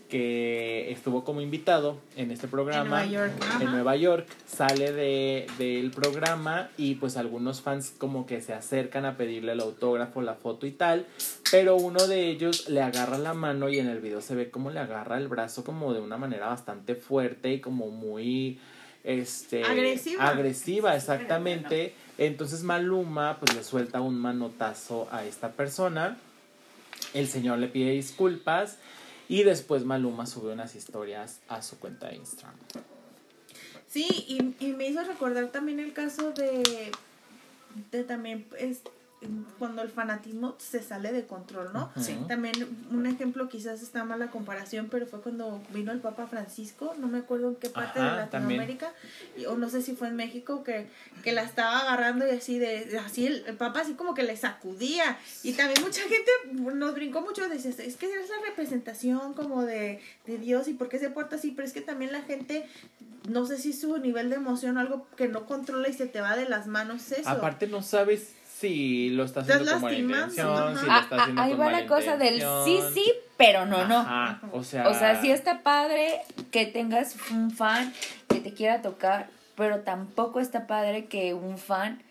que estuvo como invitado en este programa. En Nueva York. en. Nueva York, sale de, del programa y pues algunos fans como que se acercan a pedirle el autógrafo, la foto y tal, pero uno de ellos le agarra la mano y en el video se ve como le agarra el brazo como de una manera bastante fuerte y como muy este Agresiva. agresiva exactamente entonces Maluma pues le suelta un manotazo a esta persona el señor le pide disculpas y después Maluma sube unas historias a su cuenta de Instagram. Sí, y, y me hizo recordar también el caso de, de también, es, cuando el fanatismo se sale de control, ¿no? Sí. También un ejemplo, quizás está mal la comparación, pero fue cuando vino el Papa Francisco, no me acuerdo en qué parte Ajá, de Latinoamérica, y- o no sé si fue en México, que, que la estaba agarrando y así de, así el, el Papa así como que le sacudía. Y también mucha gente nos brincó mucho, decía, es que es la representación como de, de Dios y por qué se porta así, pero es que también la gente, no sé si su nivel de emoción algo que no controla y se te va de las manos eso. Aparte no sabes si lo está Estás haciendo con buena intención, si lo Ah, está ah, haciendo ahí con va la cosa del sí, sí, pero no, no. Ajá, o sea, O sea, sí está padre que tengas un fan que te quiera tocar, pero tampoco está padre que un fan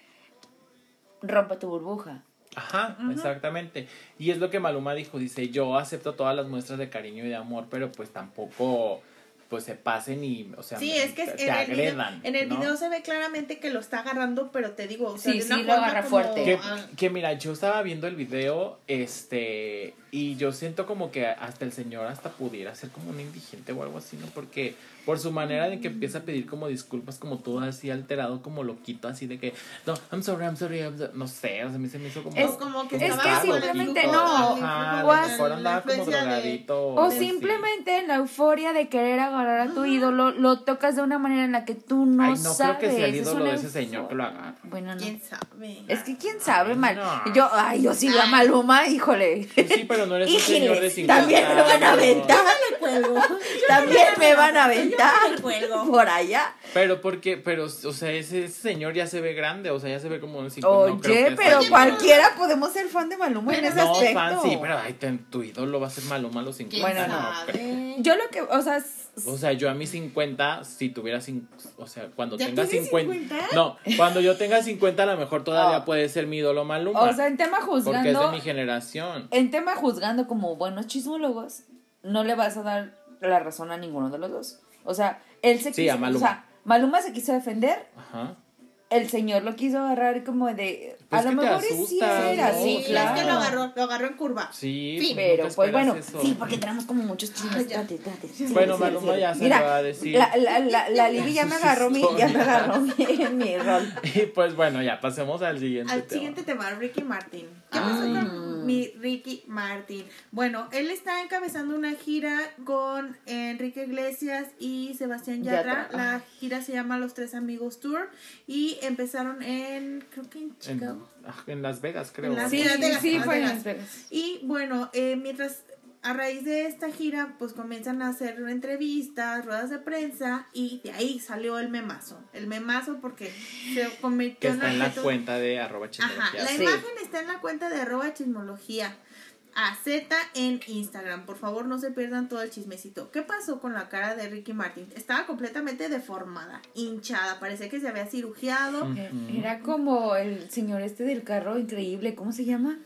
rompa tu burbuja. Ajá, exactamente. Y es lo que Maluma dijo, dice, yo acepto todas las muestras de cariño y de amor, pero pues tampoco pues se pasen y, o sea, Sí, es que te, en te el, video, agredan. en el ¿no? video se ve claramente que lo está agarrando, pero te digo, o sea, Sí, de una sí, lo forma agarra como- fuerte. Que, ah, que mira, yo estaba viendo el video, este, y yo siento como que hasta el señor hasta pudiera ser como un indigente o algo así, ¿no? Porque por su manera de que empieza a pedir como disculpas, como todo así alterado, como loquito, así de que, no, I'm sorry, I'm sorry, I'm sorry", no sé, o sea, a mí se me hizo como... Es- como que es que simplemente no, Ajá, la andaba como drogadito. O sí. simplemente en la euforia de querer agarrar a tu ídolo, lo tocas de una manera en la que tú no, Ay, no sabes. creo que sea el ídolo de ese señor que lo haga. Bueno, no. ¿Quién sabe? Es que quién sabe, mal. no. Yo, ay, yo sigo a. Maluma, híjole. Pues sí, pero no eres un señor de 50 también me van a aventar. También me van a aventar Por allá. Pero porque, pero, o sea, ese, ese señor ya se ve grande, o sea, ya se ve como un 50. no creo Oye, que pero cualquiera podemos ser fan de Maluma en ese No, aspecto. fan, sí, pero ay, ten- tu ídolo va a ser Maluma a los 50. ¿Quién Bueno, no? Yo lo que, o sea, O sea, yo a mis 50, si tuviera o sea, cuando ¿Ya tenga tienes 50, 50? No, cuando yo tenga 50 a lo mejor todavía Oh. puede ser mi ídolo Maluma. o sea, en tema porque es de juzgando, mi generación. en tema juzgando como buenos chismólogos, no le vas a dar la razón a ninguno de los dos. O sea, él se Sí, quiso, a Maluma. o sea, Maluma se quiso defender, Ajá. El señor lo quiso agarrar como de, Pues a lo mejor y sí asustas, era, ¿no? sí, Sí, claro. es que lo agarró, lo agarró en curva. Sí, Sí, Pero, pues bueno, eso. sí, porque tenemos como muchos chismes. Sí, Bueno, Maluma ya se Mira, lo va a decir. La, la, la, la Libby ya me agarró mi, ya me agarró mi, mi rol. Y pues bueno, ya pasemos al siguiente Al tema. siguiente tema, Ricky Martin. ¿Qué pasó Ay. con mi Ricky Martin? Bueno, él está encabezando una gira con Enrique Iglesias y Sebastián Yatra. Yatra. La gira se llama Los Tres Amigos Tour y empezaron en, creo que en Chicago. ah, en Las Vegas, creo. En Las Sí, Las sí, Vegas, sí, Las fue en. Las Vegas. Y bueno, eh, mientras a raíz de esta gira, pues comienzan a hacer entrevistas, ruedas de prensa y de ahí salió el memazo. El memazo porque se convirtió que está en la cuenta de arroba Ajá, chismología. la Sí. imagen está en la cuenta de arroba chismología. A Z en Instagram. Por favor, no se pierdan todo el chismecito. ¿Qué pasó con la cara de Ricky Martin? Estaba completamente deformada, hinchada. Parecía que se había cirugiado. Ujú. Era como el señor este del carro increíble, ¿cómo se llama?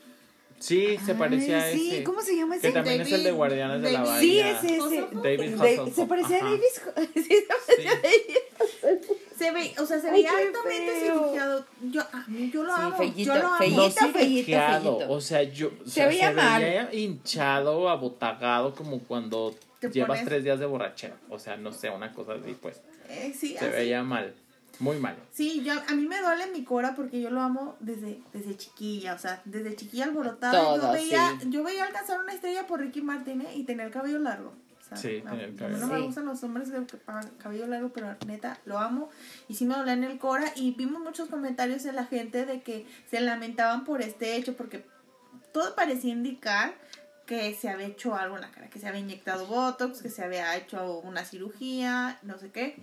Sí, se parecía a Ay, Sí, ese. ¿cómo se llama Que ese? también es el de David- Guardianes de la Bahía. Sí, ese, ese. David Hasselhoff, se parecía ajá. a Davis. Sí, se parecía a Davis. Se ve, o sea, se veía altamente cirugiado. Yo, a mí, yo lo Sí, amo. feíto, yo lo amo. No feíto. o sea, yo o Se sea, veía mal. veía hinchado, abotagado, como cuando llevas pones- tres días de borrachera. O sea, no sé, una cosa así, pues. Eh, sí, Se así. veía mal, muy mal. Sí, yo, a mí me duele mi cora porque yo lo amo desde, desde chiquilla, o sea, desde chiquilla alborotada. yo veía, sí. yo veía alcanzar una estrella por Ricky Martin ¿eh? y tener el cabello largo. Sí, tener el a cabello mí no me gustan los hombres pagan cabello largo, pero neta, lo amo. Y sí me dolía en el cora y vimos muchos comentarios de la gente de que se lamentaban por este hecho porque todo parecía indicar que se había hecho algo en la cara, que se había inyectado Botox, que se había hecho una cirugía, no sé qué.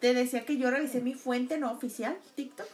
Te decía que yo revisé mi fuente no oficial, TikTok,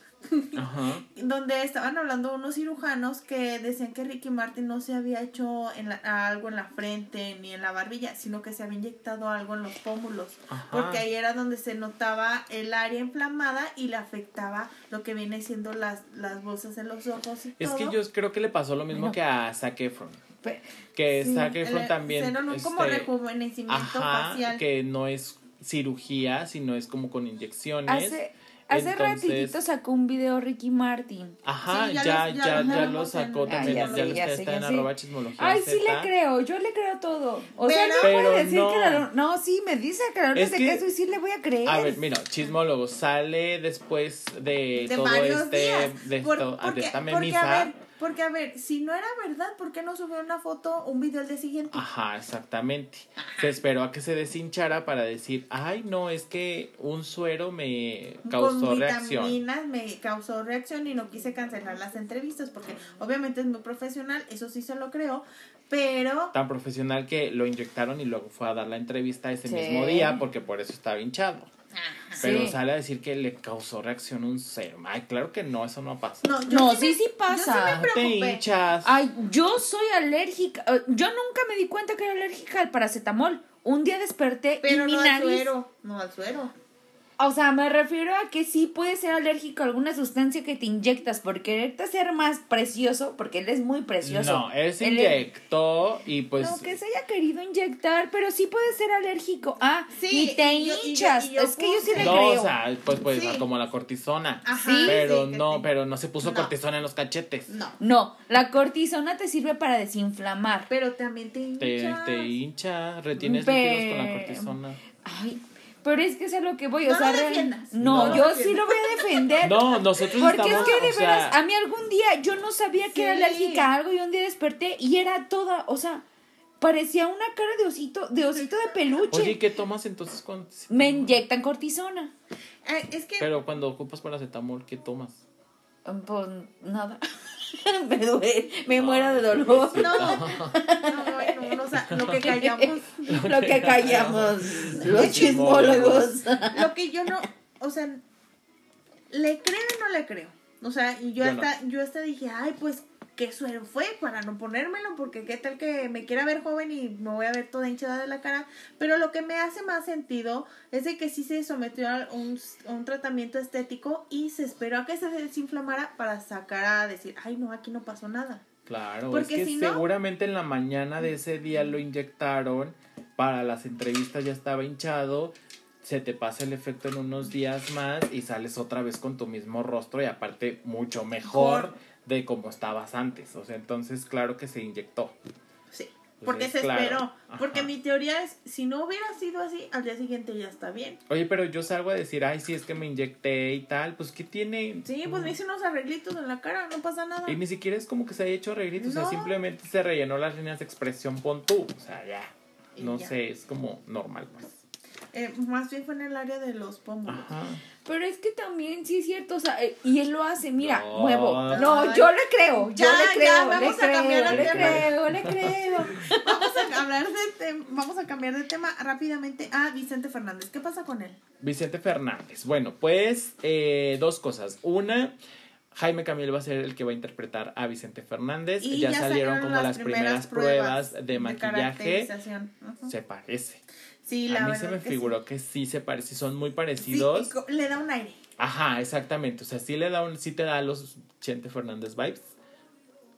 Ajá. donde estaban hablando unos cirujanos que decían que Ricky Martin no se había hecho en la- algo en la frente ni en la barbilla, sino que se había inyectado algo en los pómulos, Ajá. porque ahí era donde se notaba el área inflamada y le afectaba lo que viene siendo las, las bolsas en los ojos y Es todo. que yo creo que le pasó lo mismo Bueno. que a Zac Efron. Pe- Que Sí, Zac Efron el- también. se como este, rejuvenecimiento Ajá, facial. que no es cirugía, sino es como con inyecciones. Hace, hace Entonces- ratitito sacó un video Ricky Martin. Ajá, Sí, ya, ya ya, los- lo sacó Ah, también, ya ya, lo ya está, sé, está ya en sé. arroba chismología Ay, sí le creo, yo le creo todo. O sea, no puede decir no. que la... No, sí, me dice que Es de que- queso y sí le voy a creer. A ver, mira, chismólogo, sale después de, de todo este, días. de, Por- esto- porque, de esta porque, memisa. a ver, Porque, a ver, si no era verdad, ¿por qué no subió una foto, un video al día siguiente? Ajá, exactamente. Se esperó a que se deshinchara para decir, ay, no, es que un suero me causó Con reacción. vitaminas me causó reacción y no quise cancelar las entrevistas porque obviamente es muy profesional, eso sí se lo creo, pero Tan profesional que lo inyectaron y luego fue a dar la entrevista ese Sí. mismo día porque por eso estaba hinchado. Pero Sí. sale a decir que le causó reacción un serum. Ay, claro que no, eso no pasa. no, yo No, me- sí, sí yo pasa. me Te hinchas. Ay, yo soy alérgica. eh, Yo nunca me di cuenta que era alérgica al paracetamol. Un día desperté pero y mi no al nariz. suero, no al suero. O sea, me refiero a que sí puedes ser alérgico a alguna sustancia que te inyectas por quererte hacer más precioso, porque él es muy precioso. No, él se Él es- inyectó y pues... No, que se haya querido inyectar, pero sí puedes ser alérgico. Ah, Sí, y te y yo- y yo- hinchas. y yo es que yo sí le No, creo. o sea, pues, pues Sí. como la cortisona. Ajá, Sí, pero sí, no, sí. pero no se puso No. cortisona en los cachetes. No, No, la cortisona te sirve para desinflamar. pero también te Te, hinchas. te hincha, retienes líquidos con la cortisona. Ay, pero es que es a lo que voy. No o sea, lo defiendas. No, yo sí lo voy a defender. No, nosotros Porque estamos, es que de o sea, veras, a mí algún día yo no sabía que era Sí. alérgica a algo y un día desperté y era toda, o sea, parecía una cara de osito, de osito de peluche. Oye, ¿y ¿qué tomas entonces cuando Me inyectan cortisona. Es que Pero cuando ocupas paracetamol, ¿qué tomas? Pues nada. me duele, me No, muero de dolor. no, no, no, no, o sea, lo que callamos, Lo que callamos los chismólogos. lo que yo no, o sea, le creo y no le creo. O sea, y yo Yo no. hasta, yo hasta dije, ay, pues, qué suero fue para no ponérmelo, porque qué tal que me quiera ver joven y me voy a ver toda hinchada de la cara. Pero lo que me hace más sentido es de que sí se sometió a un, a un tratamiento estético y se esperó a que se desinflamara para sacar a decir, ay, no, aquí no pasó nada. Claro, Porque es que si no- seguramente en la mañana de ese día lo inyectaron, para las entrevistas ya estaba hinchado, se te pasa el efecto en unos días más y sales otra vez con tu mismo rostro y aparte mucho mejor Mejor. De como estabas antes. O sea, entonces claro que se inyectó. Sí. Pues Porque se claro. esperó. Ajá. Porque mi teoría es, si no hubiera sido así, al día siguiente ya está bien. Oye, pero yo salgo a decir, ay, sí, es que me inyecté y tal, pues ¿qué tiene? Sí, pues me hice unos arreglitos en la cara, no pasa nada. Y ni siquiera es como que se haya hecho arreglitos, o sea, simplemente se rellenó las líneas de expresión, pon tú, o sea, ya. Y No ya. sé, es como normal, pues. Eh, más bien fue en el área de los pómulos. Ajá. Pero es que también sí es cierto, o sea, eh, y él lo hace, mira, No. muevo. No, Ay. yo le creo, yo Ya, le ya, creo, vamos le a cambiar creo, le tema. creo, le creo. Vamos a hablar de tema, vamos a cambiar de tema rápidamente a Vicente Fernández. ¿Qué pasa con él? Vicente Fernández. Bueno, pues eh, dos cosas. Una, Jaime Camil va a ser el que va a interpretar a Vicente Fernández. Y ya, salieron como las primeras, pruebas, de maquillaje. caracterización. Se parece. Sí, la a mí se me que figuró que sí se parece, son muy parecidos. Sí, y le da un aire. Ajá, exactamente. O sea, sí le da un, sí te da los Chente Fernández vibes.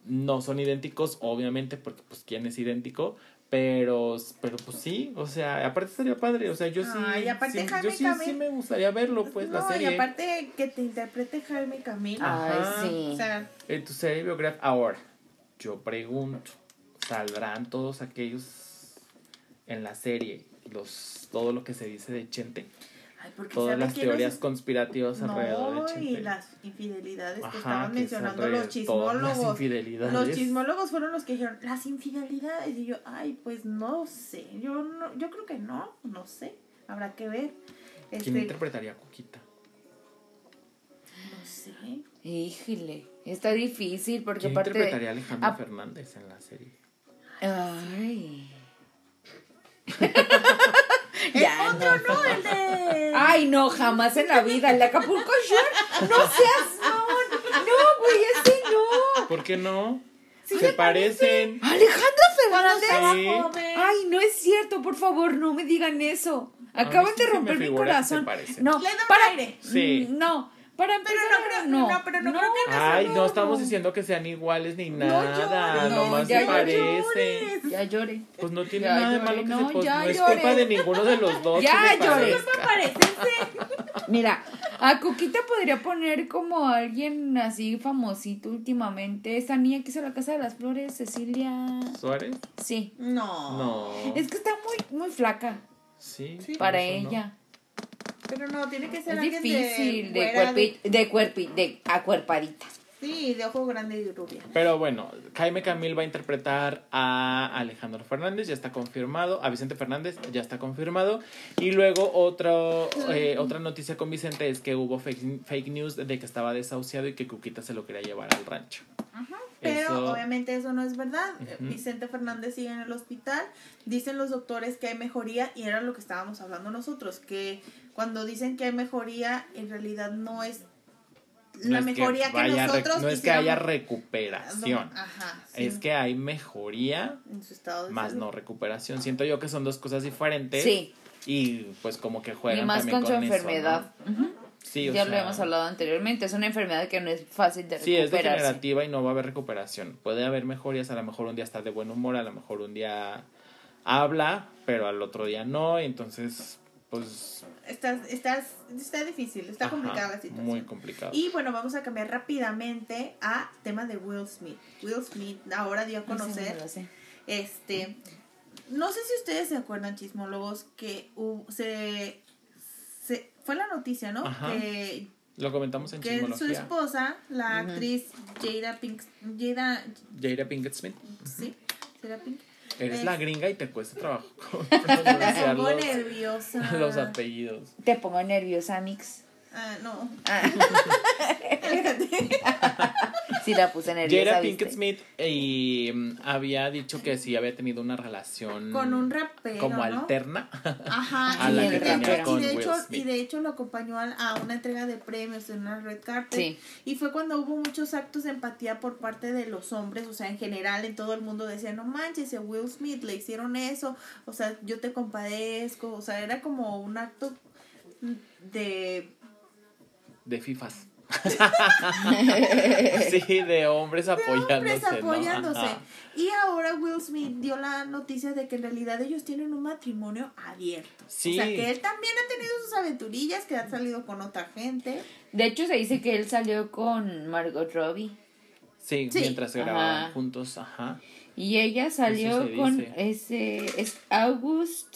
No son idénticos, obviamente, porque pues quién es idéntico. Pero, pero pues sí, o sea, aparte estaría padre, o sea, yo sí, Ay, aparte sí, Jaime yo sí, Camil- sí me gustaría verlo, pues, la no, serie. y aparte que te interprete Jaime Camil. Ajá. Ay, sí. O sea, En tu serie biográfica, ahora, yo pregunto, ¿saldrán todos aquellos en la serie, los todo lo que se dice de Chente? ay, Todas ¿sabe las quién es? teorías conspirativas alrededor No, de Chente. y las infidelidades que Ajá, estaban que mencionando alrededor- los chismólogos. infidelidades. Los chismólogos fueron los que dijeron las infidelidades y yo, ay, pues no sé, yo no, yo creo que no, no sé, habrá que ver. Este, ¿Quién interpretaría a Coquita? no sé. Híjole, está difícil porque ¿Quién aparte... interpretaría a Alejandro Ah. Fernández en la serie? Ay. El Ya, otro no, el de Ay, no, jamás en la vida. El de Acapulco Shore. No seas. No, no, güey, ese no. ¿Por qué no? Sí se parecen. Alejandro cuando Fernández. Sí. Ay, no es cierto, por favor, no me digan eso. Acaban de romper mi corazón. No, para. Sí. Mm, No, para Pero empezar. no creo- no, no, pero no creo que Ay, no estamos no. diciendo que sean iguales ni No nada, llores, nomás ya se no parecen. Ya lloré. Pues no tiene Ya nada de malo que no, se pues, ya no es lloré. culpa de ninguno de los dos. Ya que lloré. Mira, a Coquita podría poner como alguien así famosito últimamente. Esa niña que hizo la Casa de las Flores, Cecilia. ¿Suárez? Sí. No. No. Es que está muy, muy flaca Sí. Sí. para no. ella. Pero no, tiene que ser Es alguien difícil de, cuerpi, de cuerpi, de acuerpadita. Sí, de ojo grande y rubia. Pero bueno, Jaime Camil va a interpretar a Alejandro Fernández, ya está confirmado. A Vicente Fernández, ya está confirmado. Y luego otro, eh, otra noticia con Vicente es que hubo fake, fake news de que estaba desahuciado y que Cuquita se lo quería llevar al rancho. Pero Eso- obviamente eso no es verdad. Ujú. Vicente Fernández sigue en el hospital. Dicen los doctores que hay mejoría y era lo que estábamos hablando nosotros, que cuando dicen que hay mejoría, en realidad no es No la mejoría que, vaya nosotros No es que haya recuperación. Ajá, sí, Es que hay mejoría en su estado de más salud. no recuperación. Siento yo que son dos cosas diferentes. Sí, Y pues como que juegan y más también con su eso, ¿no? enfermedad. Ujú. Sí, o ya lo hemos hablado anteriormente. Es una enfermedad que no es fácil de Sí, es degenerativa y no va a haber recuperación. Puede haber mejorías, a lo mejor un día está de buen humor, a lo mejor un día habla, pero al otro día no, y entonces, pues... Estás, estás, está difícil, está ajá, complicada la situación. Muy complicado. Y bueno, vamos a cambiar rápidamente a tema de Will Smith. Will Smith ahora dio a no conocer lo sé. Este, no sé si ustedes se acuerdan, chismólogos, que hubo- se fue la noticia, ¿no? Ajá. Que, Lo comentamos en que su esposa, la actriz Jada Pink, Jada, Jada Pinkett Smith, sí, Jada Pink, eres Es- la gringa y te cuesta trabajo pronunciar pongo los, nerviosa. los apellidos. Te pongo nerviosa, Mix. Ah, no. Ah. sí, la puse nerviosa. Jada. Pinkett Smith y, mm, había dicho que sí había tenido una relación Con un rapero, como ¿no? alterna. Ajá, a y, la y que de tenía hecho, con y, de Will hecho, Smith. y de hecho lo acompañó a, a una entrega de premios en una red carpet. Sí. Y fue cuando hubo muchos actos de empatía por parte de los hombres, o sea, en general en todo el mundo decían, no manches, a Will Smith le hicieron eso, o sea, yo te compadezco, o sea, era como un acto de... de FIFAs. Sí, de hombres apoyándose. hombres ¿no? apoyándose. Y ahora Will Smith dio la noticia de que en realidad ellos tienen un matrimonio abierto. Sí. O sea, que él también ha tenido sus aventurillas, que ha salido con otra gente. De hecho, se dice que él salió con Margot Robbie. Sí, Sí. mientras se grababan Ajá. juntos, ajá. Y ella salió con dice. ese. Es August,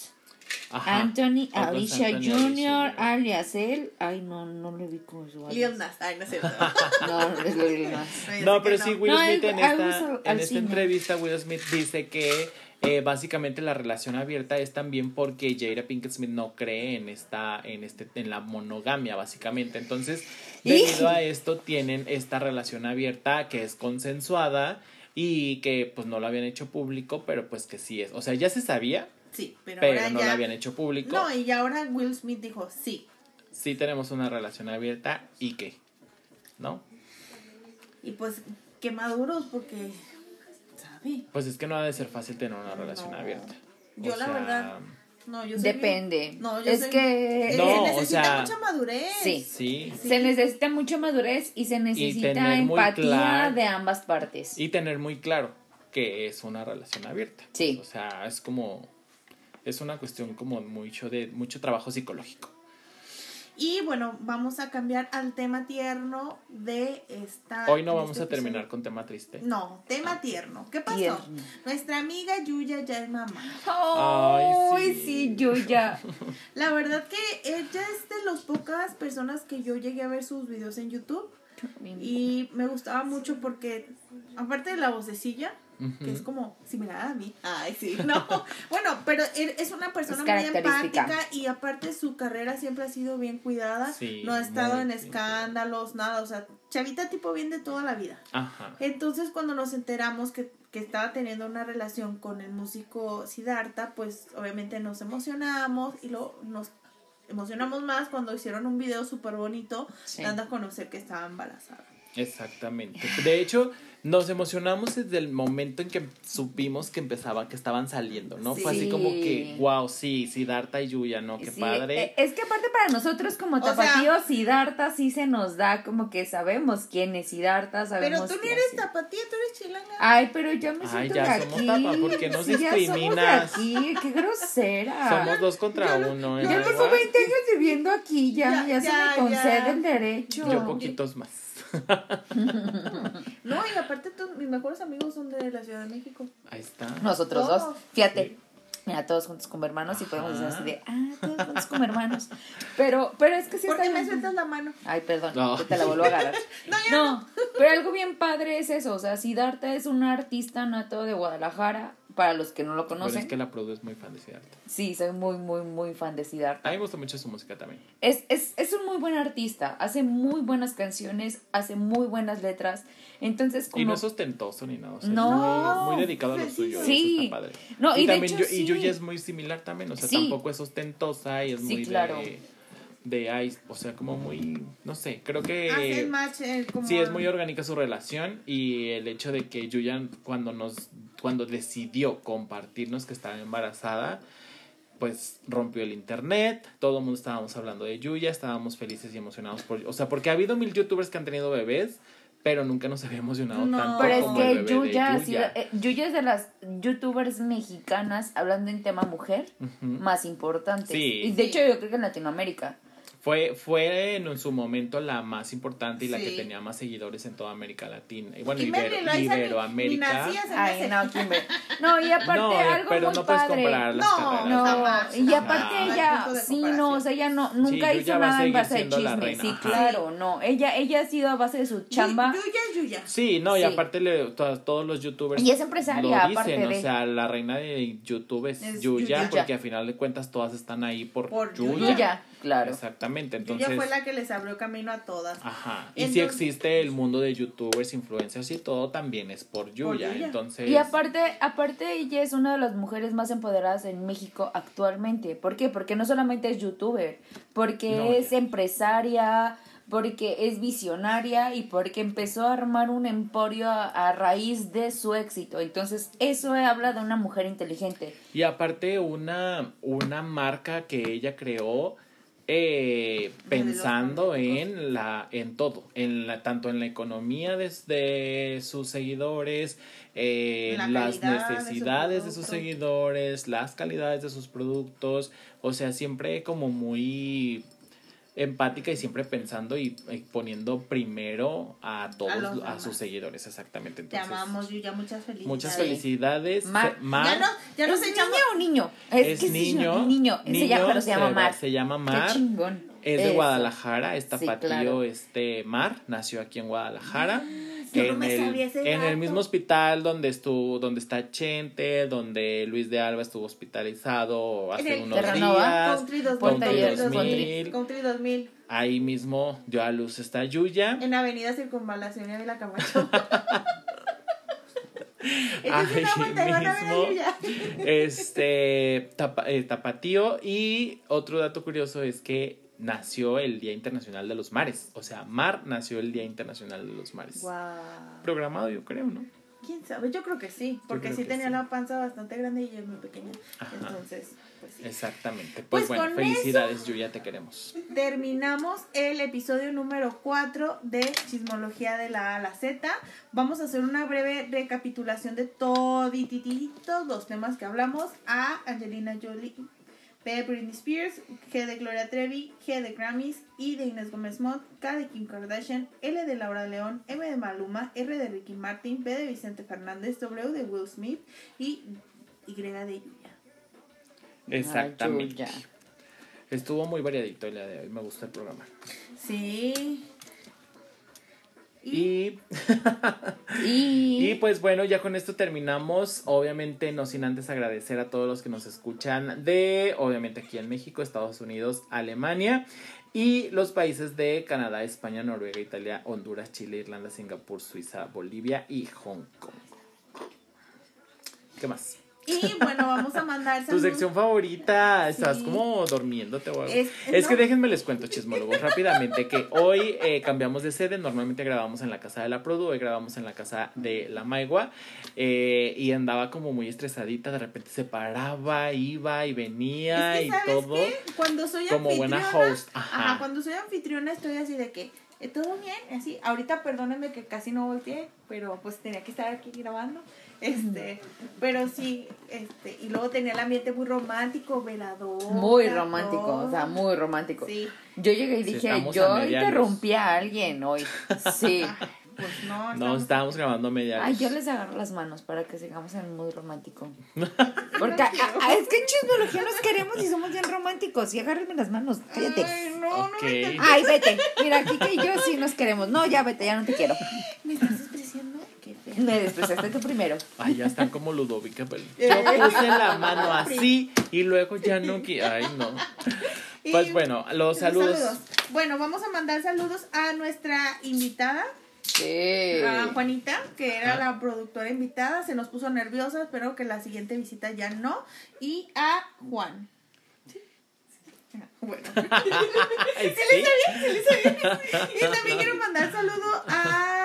Ajá. Anthony, Alicia Anthony, Jr., alias él. Ay, no, no le vi como su Lil. Nas, ay, no es cierto. No, no es Lil Nas. No, pero sí, Will No, Smith en esta, en esta entrevista, Will Smith dice que eh, básicamente la relación abierta es también porque Jada Pinkett Smith no cree en esta, en este, en la monogamia, básicamente. Entonces, debido a esto, tienen esta relación abierta que es consensuada y que pues no lo habían hecho público, pero pues que sí es. O sea, ya se sabía, Sí, pero, pero ahora no ya... lo habían hecho público. No, y ahora Will Smith dijo sí. Sí tenemos una relación abierta y qué, ¿no? Y pues, qué maduros, porque, ¿sabe? Pues es que no ha de ser fácil tener una relación No. abierta. Yo la verdad, No, yo soy Depende. bien- No, yo es soy que. No, se o necesita sea, mucha madurez. Sí. Sí. Sí. Se necesita mucha madurez y se necesita empatía de ambas partes. Y tener muy claro que es una relación abierta. Sí. O sea, es como. Es una cuestión como mucho de mucho trabajo psicológico. Y bueno, vamos a cambiar al tema tierno de esta. Hoy no vamos este a terminar episodio. con tema triste. No, tema tierno. ¿Qué pasó? Tierno. Nuestra amiga Yuya ya es mamá. Ay, Ay, sí. sí. yo ya. La verdad que ella es de las pocas personas que yo llegué a ver sus videos en YouTube. Y me gustaba mucho porque, aparte de la vocecilla, que es como similar a mí. Ay, sí, no. bueno, pero él es una persona Es muy empática y aparte su carrera siempre ha sido bien cuidada. Sí, no ha estado muy en bien. escándalos, nada. O sea, chavita tipo bien de toda la vida. Ajá. Entonces, cuando nos enteramos que, que estaba teniendo una relación con el músico Siddhartha, pues obviamente nos emocionamos y lo, nos emocionamos más cuando hicieron un video súper bonito Sí. dando a conocer que estaba embarazada. Exactamente. De hecho, nos emocionamos desde el momento en que supimos que empezaba, que estaban saliendo, ¿no? Fue así Sí. como que, wow, sí, Siddhartha y Yuya, ¿no? Qué Sí, padre. eh, Es que aparte para nosotros como tapatíos, Siddhartha sí se nos da como que sabemos quién es Siddhartha, Pero sabemos tú ni qué eres tapatía, tú eres chilanga. Ay, pero ya me Ay, siento ya de somos aquí. tapa, ¿por qué nos Sí, ya somos de discriminas? aquí, qué grosera. Somos dos contra Yo no- uno, ¿eh? Yo tengo 20 años viviendo aquí, ya, Ya, ya, se me concede ya. el derecho. Yo poquitos más. No, y aparte tú- mis mejores amigos son de la Ciudad de México. Ahí está. Nosotros Todos. dos, fíjate. Mira, todos juntos como hermanos y podemos decir así de, ah, todos juntos como hermanos. Pero, pero es que sí ¿Por qué me sueltas la mano? Ay, perdón, No. te la vuelvo a agarrar. No, ya No, pero algo bien padre es eso. O sea, Siddhartha es un artista nato de Guadalajara. Para los que no lo conocen, es que la Produ es muy fan de Siddhartha. sí, soy muy, muy, muy fan de Siddhartha. A mí me gusta mucho su música también. Es, es, es un muy buen artista. Hace muy buenas canciones, hace muy buenas letras. Entonces, como. Y no es ostentoso ni nada. o sea, No. es muy, muy dedicado a lo suyo. sí. y eso está padre. No, y, y de también hecho, Yu- y. Yuya es muy similar también. O sea, Sí. tampoco es ostentosa y es Sí, muy claro. de. De ice. O sea, como muy. No sé, creo que. Hacen match eh, como... Sí, es muy orgánica su relación y el hecho de que Yuya cuando nos cuando decidió compartirnos que estaba embarazada, pues rompió el internet, todo el mundo estábamos hablando de Yuya, estábamos felices y emocionados por, o sea, porque ha habido mil youtubers que han tenido bebés, pero nunca nos había emocionado No. tanto Pero es como el que bebé de Yuya, Yuya. sido- eh, Yuya es de las youtubers mexicanas, hablando en tema mujer, más importantes. Sí. Y de hecho, yo creo que en Latinoamérica. Fue, fue en su momento la más importante y la que tenía más seguidores en toda América Latina. Y bueno, Ibero- Loaiza ni- ni Iberoamérica. Ay, no, Kimber. No, y aparte, No, algo pero muy no puedes padre. comparar las No, carreras. No, Jamás, y aparte ella, sí, no, o sea, ella no, nunca hizo nada en base de chisme, sí, ajá. claro, no, ella, ella ha sido a base de su chamba, Yuya Yuya. Sí, no, y Sí. aparte le, to- todos los youtubers y es empresaria, lo aparte dicen, de... o sea, la reina de YouTube es, Es Yuya, Yuya. porque a final de cuentas todas están ahí por, Por Yuya. Yuya, claro. Exactamente, entonces... Yuya fue la que les abrió camino a todas. Ajá. Y si existe el mundo de youtubers, influencers y todo, también es por Yuya. Yuya. Entonces... Y aparte, aparte ella es una de las mujeres más empoderadas en México actualmente. ¿Por qué? Porque no solamente es youtuber, porque No, es ya. empresaria, porque es visionaria y porque empezó a armar un emporio a, a raíz de su éxito. Entonces, eso habla de una mujer inteligente. Y aparte una, una marca que ella creó eh, Desde pensando en la en todo, en la, tanto en la economía de, de sus seguidores, eh, La las calidad de su necesidades de sus producto. seguidores, las calidades de sus productos, o sea, siempre como muy empática y siempre pensando y, y poniendo primero a todos A los sus seguidores, exactamente. Te Entonces, amamos, Yuya, muchas felicidades. Muchas felicidades. Mar- Ya, no, ya nos ¿Es echamos... niña o niño? Es, sí, niño, niño. Se llama- pero se llama Mar. Se llama Qué Mar. chingón. Es de Eso. Guadalajara, es Sí, claro. este Mar, nació aquí en Guadalajara. Yo no en, me el, sabía ese en el dato. mismo hospital donde estuvo, donde está Chente, donde Luis de Alba estuvo hospitalizado hace el unos días. Country 2000. Puerta Country Hierro, 2000. Country 2000. Ahí mismo dio a luz está Yuya. En Avenida Circunvalación y Ávila Camacho. Ahí mismo. Este tapa- eh, tapatío. Y otro dato curioso es que nació el Día Internacional de los Mares. O sea, Mar nació el Día Internacional de los Mares. Programado, yo creo, ¿no? ¿Quién sabe? Yo creo que sí, porque sí tenía sí. la panza bastante grande y ella es muy pequeña. Ajá. Entonces, pues sí. Exactamente. Pues Pues, bueno, felicidades, Yuya, te queremos. Terminamos el episodio número 4 de Chismología de la A a la Z. Vamos a hacer una breve recapitulación de todititos los temas que hablamos. A Angelina Jolie, B de Britney Spears, G de Gloria Trevi, G de Grammys, I de Inés Gómez Mont, K de Kim Kardashian, L de Laura León, M de Maluma, R de Ricky Martin, B de Vicente Fernández, W de Will Smith y Y de Yuya. Exactamente. Yuya. Estuvo muy variadito el día de hoy. Me gustó el programa. Sí. Y, Y, y pues bueno, ya con esto terminamos. Obviamente, no sin antes agradecer a todos los que nos escuchan de, obviamente, aquí en México, Estados Unidos, Alemania. Y los países de Canadá, España, Noruega, Italia, Honduras, Chile, Irlanda, Singapur, Suiza, Bolivia y Hong Kong. ¿Qué más? Y bueno, vamos a mandar Tu sección favorita, estás Sí. como durmiéndote o algo. Es- Es, que no. déjenme les cuento, chismólogos, rápidamente, que hoy eh, cambiamos de sede, normalmente grabamos en la casa de la Produ, hoy grabamos en la casa de la Maigua, eh, y andaba como muy estresadita, de repente se paraba, iba y venía Es que, y ¿sabes todo. qué? Cuando soy como buena host, ajá. Ajá, cuando soy anfitriona estoy así de que eh, todo bien, así. Ahorita perdónenme que casi no volteé, pero pues tenía que estar aquí grabando. Este, pero sí, este, y luego tenía el ambiente muy romántico, velador. muy romántico, o sea, muy romántico. Sí. Yo llegué y dije, yo interrumpí a alguien hoy. Sí. pues no. No, estamos- estábamos grabando media Ay, yo les agarro las manos para que sigamos en el mood romántico. Porque a- a- es que en chismología nos queremos y somos bien románticos. Y agárrenme las manos, cállate. Ay, no, no Ok. me Ay, vete. Mira, Kike y yo sí nos queremos. No, ya vete, ya no te quiero. ¿Me estás. Me despreciaste tú primero. Ay, ya están como Ludovica. pero Yo puse la mano así y luego ya no. Ay, no. Y- Pues bueno, los saludos. Bueno, vamos a mandar saludos a nuestra invitada, Sí. a Juanita, que era la productora invitada. Se nos puso nerviosa, espero que la siguiente visita ya no. Y a Juan. Bueno. Sí le sí. sabía, sí le sabía. Y también quiero mandar saludo a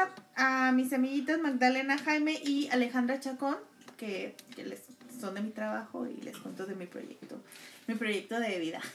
mis amiguitas Magdalena Jaime y Alejandra Chacón, que, que les son de mi trabajo y les cuento de mi proyecto, mi proyecto de vida.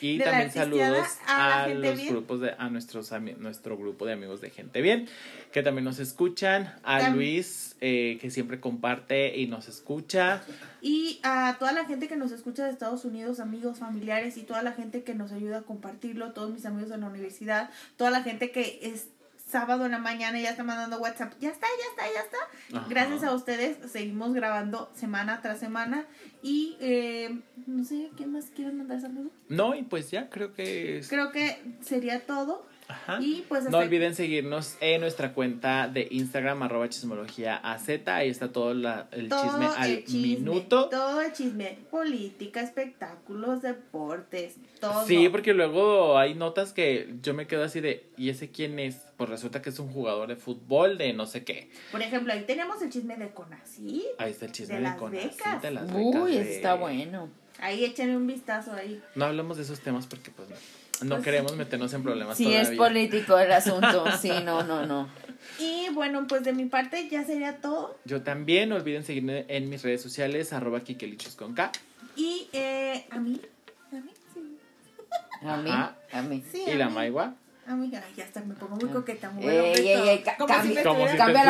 Y de también saludos a los bien. grupos de, a nuestros nuestro grupo de amigos de gente bien, que también nos escuchan, a Luis, eh, que siempre comparte y nos escucha, Y a toda la gente que nos escucha de Estados Unidos, amigos, familiares y toda la gente que nos ayuda a compartirlo, todos mis amigos de la universidad, toda la gente que es sábado en la mañana y ya está mandando WhatsApp, ya está, ya está, ya está. Ajá. Gracias a ustedes seguimos grabando semana tras semana y eh, no sé, ¿quién más quiere mandar saludos? No, y pues ya creo que es- Creo que sería todo Ajá. y pues No olviden seguirnos en nuestra cuenta de Instagram, arroba chismología AZ. Ahí está todo la- el todo chisme al el chisme, minuto. todo el chisme, política, espectáculos, deportes, todo. Sí, porque luego hay notas que yo me quedo así de, ¿y ese quién es? Pues resulta que es un jugador de fútbol de no sé qué. Por ejemplo, ahí tenemos el chisme de Conacyt. Ahí está el chisme De de, las Conacyt, becas. de las becas Uy, de- está bueno. Ahí échenle un vistazo ahí. No hablamos de esos temas porque pues no, no Pues, queremos meternos en problemas Sí, todavía. es político el asunto. Sí, no, no, no. Y bueno, pues de mi parte ya sería todo. Yo también, no olviden seguirme en mis redes sociales, arroba kikelichos con K. Y eh, a mí, a mí, sí. A mí, Ajá. a mí. Sí, y a la mí. Maigua. A mí, ay, ya está, me pongo muy coqueta. Muy Ey, bueno, ey, ey, ca- como cambia- si la voz cambia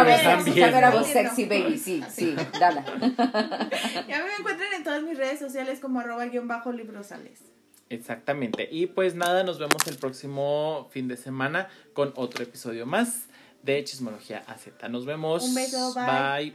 la voz sexy, baby. Sí, Así. sí, dala. Ya me encuentran en todas mis redes sociales como arroba guion bajo librosales. Exactamente. Y pues nada, nos vemos el próximo fin de semana con otro episodio más de Chismología AZ. Nos vemos. Un beso, bye. Bye.